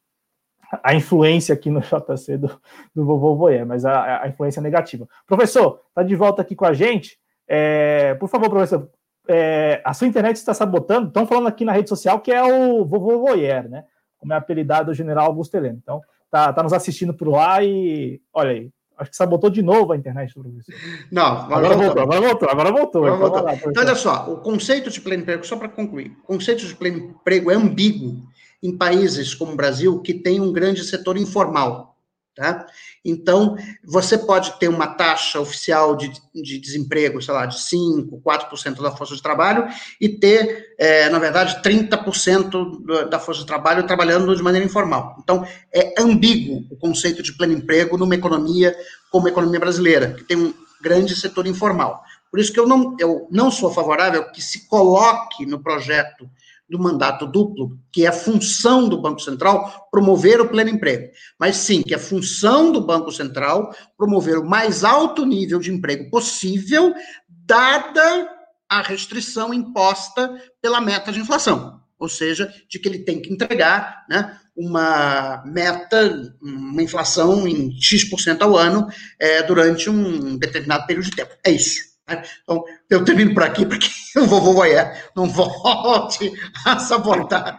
a influência aqui no JC do, do vovô Voyer, mas a, a influência negativa. Professor, está de volta aqui com a gente. É, por favor, professor, é, a sua internet está sabotando. Estão falando aqui na rede social que é o vovô Voyer, né? Como é apelidado o general Augusto Heleno. Então, tá, tá nos assistindo por lá e olha aí. Acho que sabotou de novo a internet do professor. Não, agora, agora voltou, agora voltou, agora voltou. Agora voltou. Lá, então, olha só, o conceito de pleno emprego, só para concluir, o conceito de pleno emprego é ambíguo em países como o Brasil, que tem um grande setor informal. Tá? Então, você pode ter uma taxa oficial de, de desemprego, sei lá, de 5%, 4% da força de trabalho e ter, é, na verdade, 30% da força de trabalho trabalhando de maneira informal. Então, é ambíguo o conceito de pleno emprego numa economia como a economia brasileira, que tem um grande setor informal. Por isso que eu não, eu não sou favorável que se coloque no projeto do mandato duplo, que é a função do Banco Central promover o pleno emprego, mas sim que é função do Banco Central promover o mais alto nível de emprego possível, dada a restrição imposta pela meta de inflação, ou seja, de que ele tem que entregar né, uma meta, uma inflação em X% ao ano é, durante um determinado período de tempo. É isso. Né? Então, eu termino por aqui, porque o vovô Voyé não volte a sabotar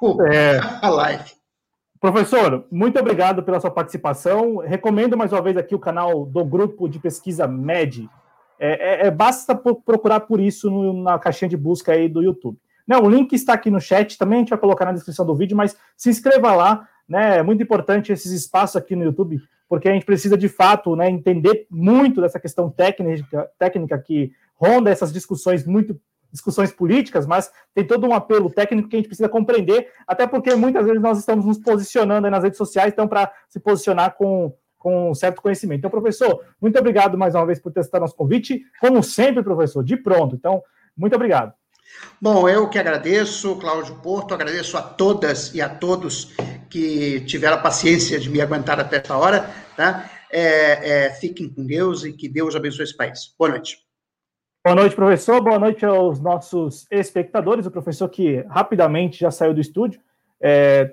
o, é. a live. Professor, muito obrigado pela sua participação. Recomendo mais uma vez aqui o canal do grupo de pesquisa MED. É, é, é basta procurar por isso no, na caixinha de busca aí do YouTube. Não, o link está aqui no chat, também a gente vai colocar na descrição do vídeo, mas se inscreva lá, né? É muito importante esses espaços aqui no YouTube porque a gente precisa de fato né, entender muito dessa questão técnica, técnica que ronda essas discussões muito discussões políticas, mas tem todo um apelo técnico que a gente precisa compreender, até porque muitas vezes nós estamos nos posicionando nas redes sociais, então para se posicionar com com certo conhecimento. Então, professor, muito obrigado mais uma vez por testar nosso convite. Como sempre, professor, de pronto. Então, muito obrigado. Bom, eu que agradeço, Cláudio Porto, agradeço a todas e a todos que tiveram a paciência de me aguentar até essa hora, tá? É, é, fiquem com Deus e que Deus abençoe esse país. Boa noite. Boa noite, professor. Boa noite aos nossos espectadores. O professor que rapidamente já saiu do estúdio. É,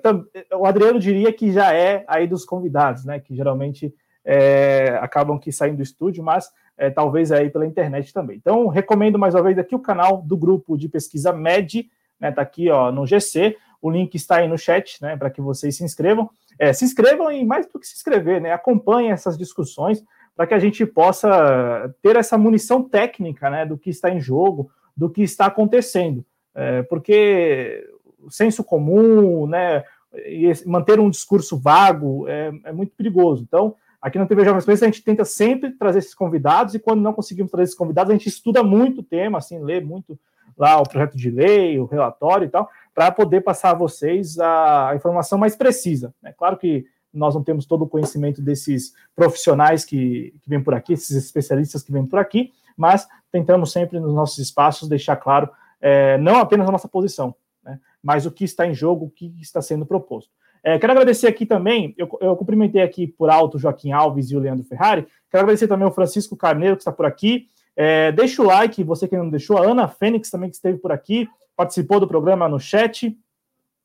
o Adriano diria que já é aí dos convidados, né? Que geralmente é, acabam que saindo do estúdio, mas é, talvez aí pela internet também. Então, recomendo mais uma vez aqui o canal do grupo de pesquisa MED, né? Tá aqui ó, no GC. O link está aí no chat, né, para que vocês se inscrevam. É, se inscrevam e mais do que se inscrever, né, acompanhem essas discussões para que a gente possa ter essa munição técnica, né, do que está em jogo, do que está acontecendo, é, porque o senso comum, né, e manter um discurso vago é, é muito perigoso. Então, aqui na TV Jovens Plays a gente tenta sempre trazer esses convidados e quando não conseguimos trazer esses convidados a gente estuda muito o tema, assim, lê muito lá o projeto de lei, o relatório e tal, para poder passar a vocês a, informação mais precisa. É claro que nós não temos todo o conhecimento desses profissionais que, que vêm por aqui, esses especialistas que vêm por aqui, mas tentamos sempre nos nossos espaços deixar claro é, não apenas a nossa posição, né, mas o que está em jogo, o que está sendo proposto. É, quero agradecer aqui também, eu, eu, cumprimentei aqui por alto o Joaquim Alves e o Leandro Ferrari, quero agradecer também o Francisco Carneiro, que está por aqui, é, deixa o like, você que não deixou, a Ana Fênix também que esteve por aqui, participou do programa no chat.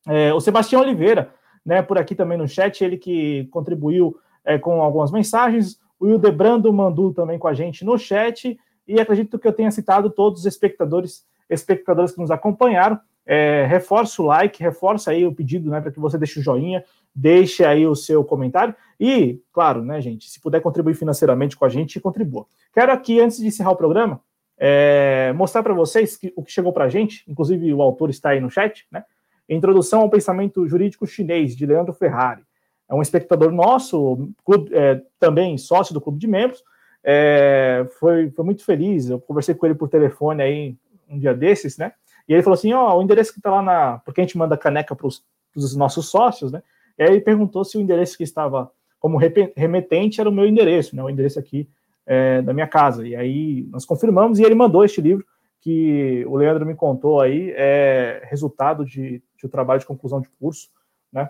É, o Sebastião Oliveira, né, por aqui também no chat, ele que contribuiu é, com algumas mensagens. O Hildebrando mandou também com a gente no chat. E acredito que eu tenha citado todos os espectadores, espectadores que nos acompanharam. É, reforça o like, reforça aí o pedido né, para que você deixe o joinha, deixe aí o seu comentário. E, claro, né, gente, se puder contribuir financeiramente com a gente, contribua. Quero aqui, antes de encerrar o programa, é, mostrar para vocês que, o que chegou para a gente, inclusive o autor está aí no chat, né? Introdução ao Pensamento Jurídico Chinês, de Leandro Ferrari. É um espectador nosso, clube, é, também sócio do Clube de Membros, é, foi, foi muito feliz. Eu conversei com ele por telefone aí um dia desses, né? E ele falou assim: Ó, o endereço que está lá na. Porque a gente manda caneca para os nossos sócios, né? E aí ele perguntou se o endereço que estava como remetente era o meu endereço, né? O endereço aqui é, da minha casa. E aí nós confirmamos e ele mandou este livro que o Leandro me contou aí, é resultado de, de um trabalho de conclusão de curso, né?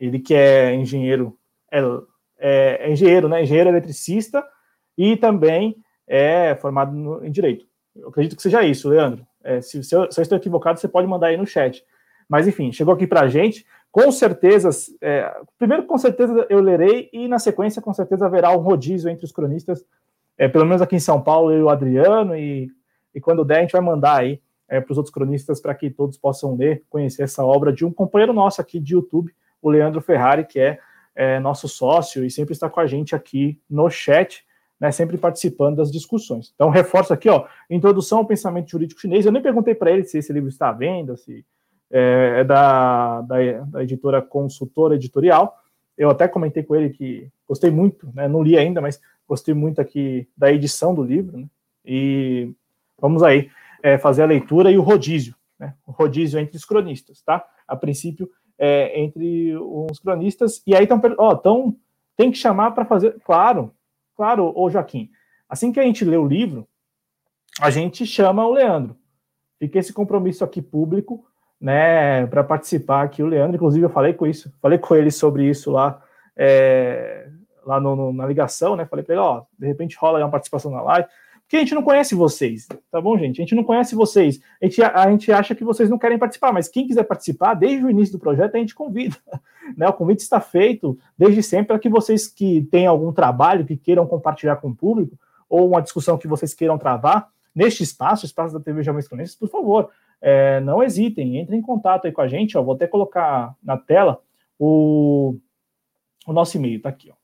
Ele que é engenheiro, é, é, é engenheiro, né? Engenheiro eletricista e também é formado no, em direito. Eu acredito que seja isso, Leandro. É, se, se, eu, se eu estou equivocado, você pode mandar aí no chat. Mas enfim, chegou aqui para a gente. Com certeza, é, primeiro, com certeza eu lerei, e na sequência, com certeza haverá um rodízio entre os cronistas, é, pelo menos aqui em São Paulo, eu e o Adriano, e, e quando der, a gente vai mandar aí é, para os outros cronistas para que todos possam ler, conhecer essa obra de um companheiro nosso aqui de YouTube, o Leandro Ferrari, que é, é nosso sócio e sempre está com a gente aqui no chat, né, sempre participando das discussões. Então, reforço aqui, ó, Introdução ao Pensamento Jurídico Chinês. Eu nem perguntei para ele se esse livro está à venda, se é, é da, da, da, editora Consultora Editorial. Eu até comentei com ele que gostei muito, né? Não li ainda, mas gostei muito aqui da edição do livro, né? E vamos aí é, fazer a leitura e o rodízio, né? O rodízio entre os cronistas, tá? A princípio, é, entre os cronistas. E aí estão, ó, tão, tem que chamar para fazer. Claro, claro, ô Joaquim. Assim que a gente lê o livro, a gente chama o Leandro. Fica esse compromisso aqui público, né, para participar aqui. O Leandro, inclusive, eu falei com isso, falei com ele sobre isso lá, é, lá no, no, na ligação, né? Falei para ele, ó, de repente rola uma participação na live. Porque a gente não conhece vocês, tá bom, gente? A gente não conhece vocês. A gente, a gente acha que vocês não querem participar, mas quem quiser participar, desde o início do projeto, a gente convida. Né? O convite está feito desde sempre para que vocês que têm algum trabalho, que queiram compartilhar com o público, ou uma discussão que vocês queiram travar, neste espaço, espaço da TV Jovens Cronistas, por favor, é, não hesitem, entrem em contato aí com a gente, ó, vou até colocar na tela o, o nosso e-mail, tá aqui, ó.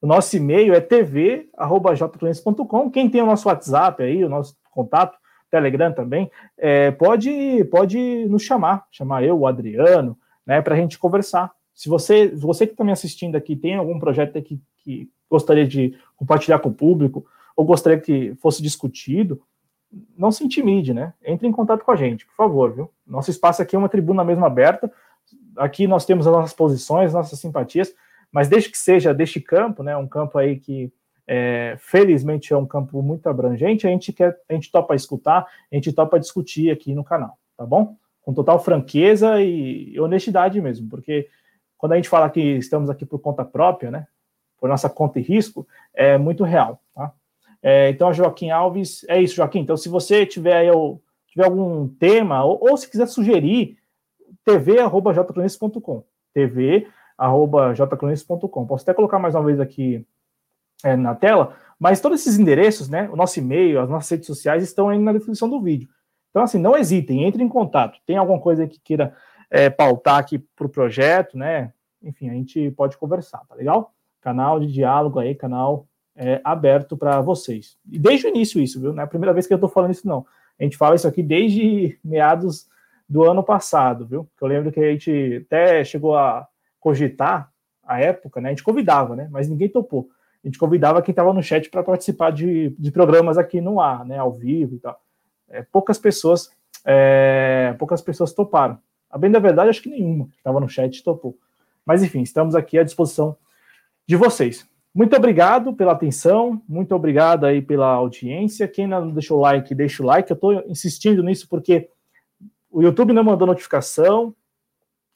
O nosso e-mail é tv.jclientes.com. Quem tem o nosso WhatsApp aí, o nosso contato, Telegram também, é, pode, pode nos chamar, chamar eu, o Adriano, né, para a gente conversar. Se você, você que está me assistindo aqui tem algum projeto que, que gostaria de compartilhar com o público, ou gostaria que fosse discutido, não se intimide, né? Entre em contato com a gente, por favor, viu? Nosso espaço aqui é uma tribuna mesmo aberta. Aqui nós temos as nossas posições, nossas simpatias mas desde que seja deste campo, né, um campo aí que é, felizmente é um campo muito abrangente, a gente quer, a gente topa escutar, a gente topa discutir aqui no canal, tá bom? Com total franqueza e honestidade mesmo, porque quando a gente fala que estamos aqui por conta própria, né, por nossa conta e risco, é muito real, tá? É, então, Joaquim Alves, é isso, Joaquim. Então, se você tiver tiver algum tema, ou, ou se quiser sugerir, tv.jcronistas.com, tv jcronistas.com. Posso até colocar mais uma vez aqui é, na tela, mas todos esses endereços, né, o nosso e-mail, as nossas redes sociais estão aí na descrição do vídeo. Então, assim, não hesitem, entre em contato. Tem alguma coisa que queira é, pautar aqui para o projeto, né? Enfim, a gente pode conversar, tá legal? Canal de diálogo aí, canal é, aberto para vocês. E desde o início isso, viu? Não é a primeira vez que eu estou falando isso, não. A gente fala isso aqui desde meados do ano passado, viu? Eu lembro que a gente até chegou a cogitar a época, né? A gente convidava, né? Mas ninguém topou. A gente convidava quem estava no chat para participar de, de programas aqui no ar, né? Ao vivo e tal. É, poucas pessoas, é, poucas pessoas toparam. A bem da verdade, acho que nenhuma que estava no chat topou. Mas enfim, estamos aqui à disposição de vocês. Muito obrigado pela atenção, muito obrigado aí pela audiência. Quem não deixou o like, deixa o like. Eu estou insistindo nisso porque o YouTube não mandou notificação,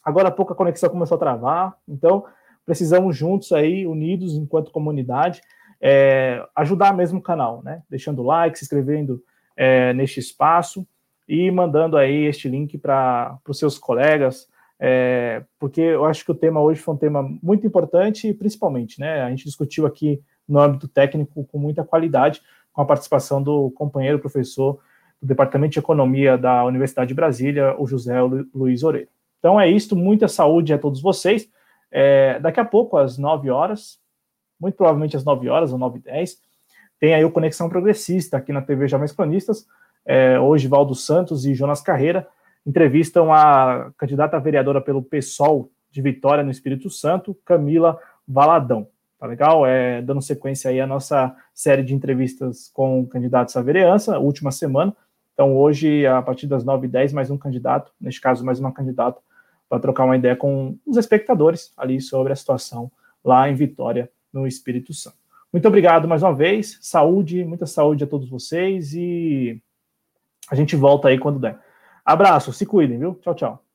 Agora há pouco a conexão começou a travar, então precisamos juntos aí, unidos enquanto comunidade, é, ajudar mesmo o canal, né? Deixando like, se inscrevendo é, neste espaço e mandando aí este link para os seus colegas, é, porque eu acho que o tema hoje foi um tema muito importante, principalmente, né? A gente discutiu aqui no âmbito técnico com muita qualidade, com a participação do companheiro professor do Departamento de Economia da Universidade de Brasília, o José Luiz Oreiro. Então é isso, muita saúde a todos vocês. É, daqui a pouco, às 9 horas, muito provavelmente às 9 horas ou 9 e 10, tem aí o Conexão Progressista aqui na TV Jovens Cronistas. É, hoje, Valdo Santos e Jonas Carreira entrevistam a candidata vereadora pelo PSOL de Vitória no Espírito Santo, Camila Valadão. Tá legal? É, dando sequência aí a nossa série de entrevistas com candidatos à vereança, última semana. Então, hoje, a partir das 9h10, mais um candidato, neste caso, mais uma candidata para trocar uma ideia com os espectadores ali sobre a situação lá em Vitória, no Espírito Santo. Muito obrigado mais uma vez, saúde, muita saúde a todos vocês e a gente volta aí quando der. Abraço, se cuidem, viu? Tchau, tchau.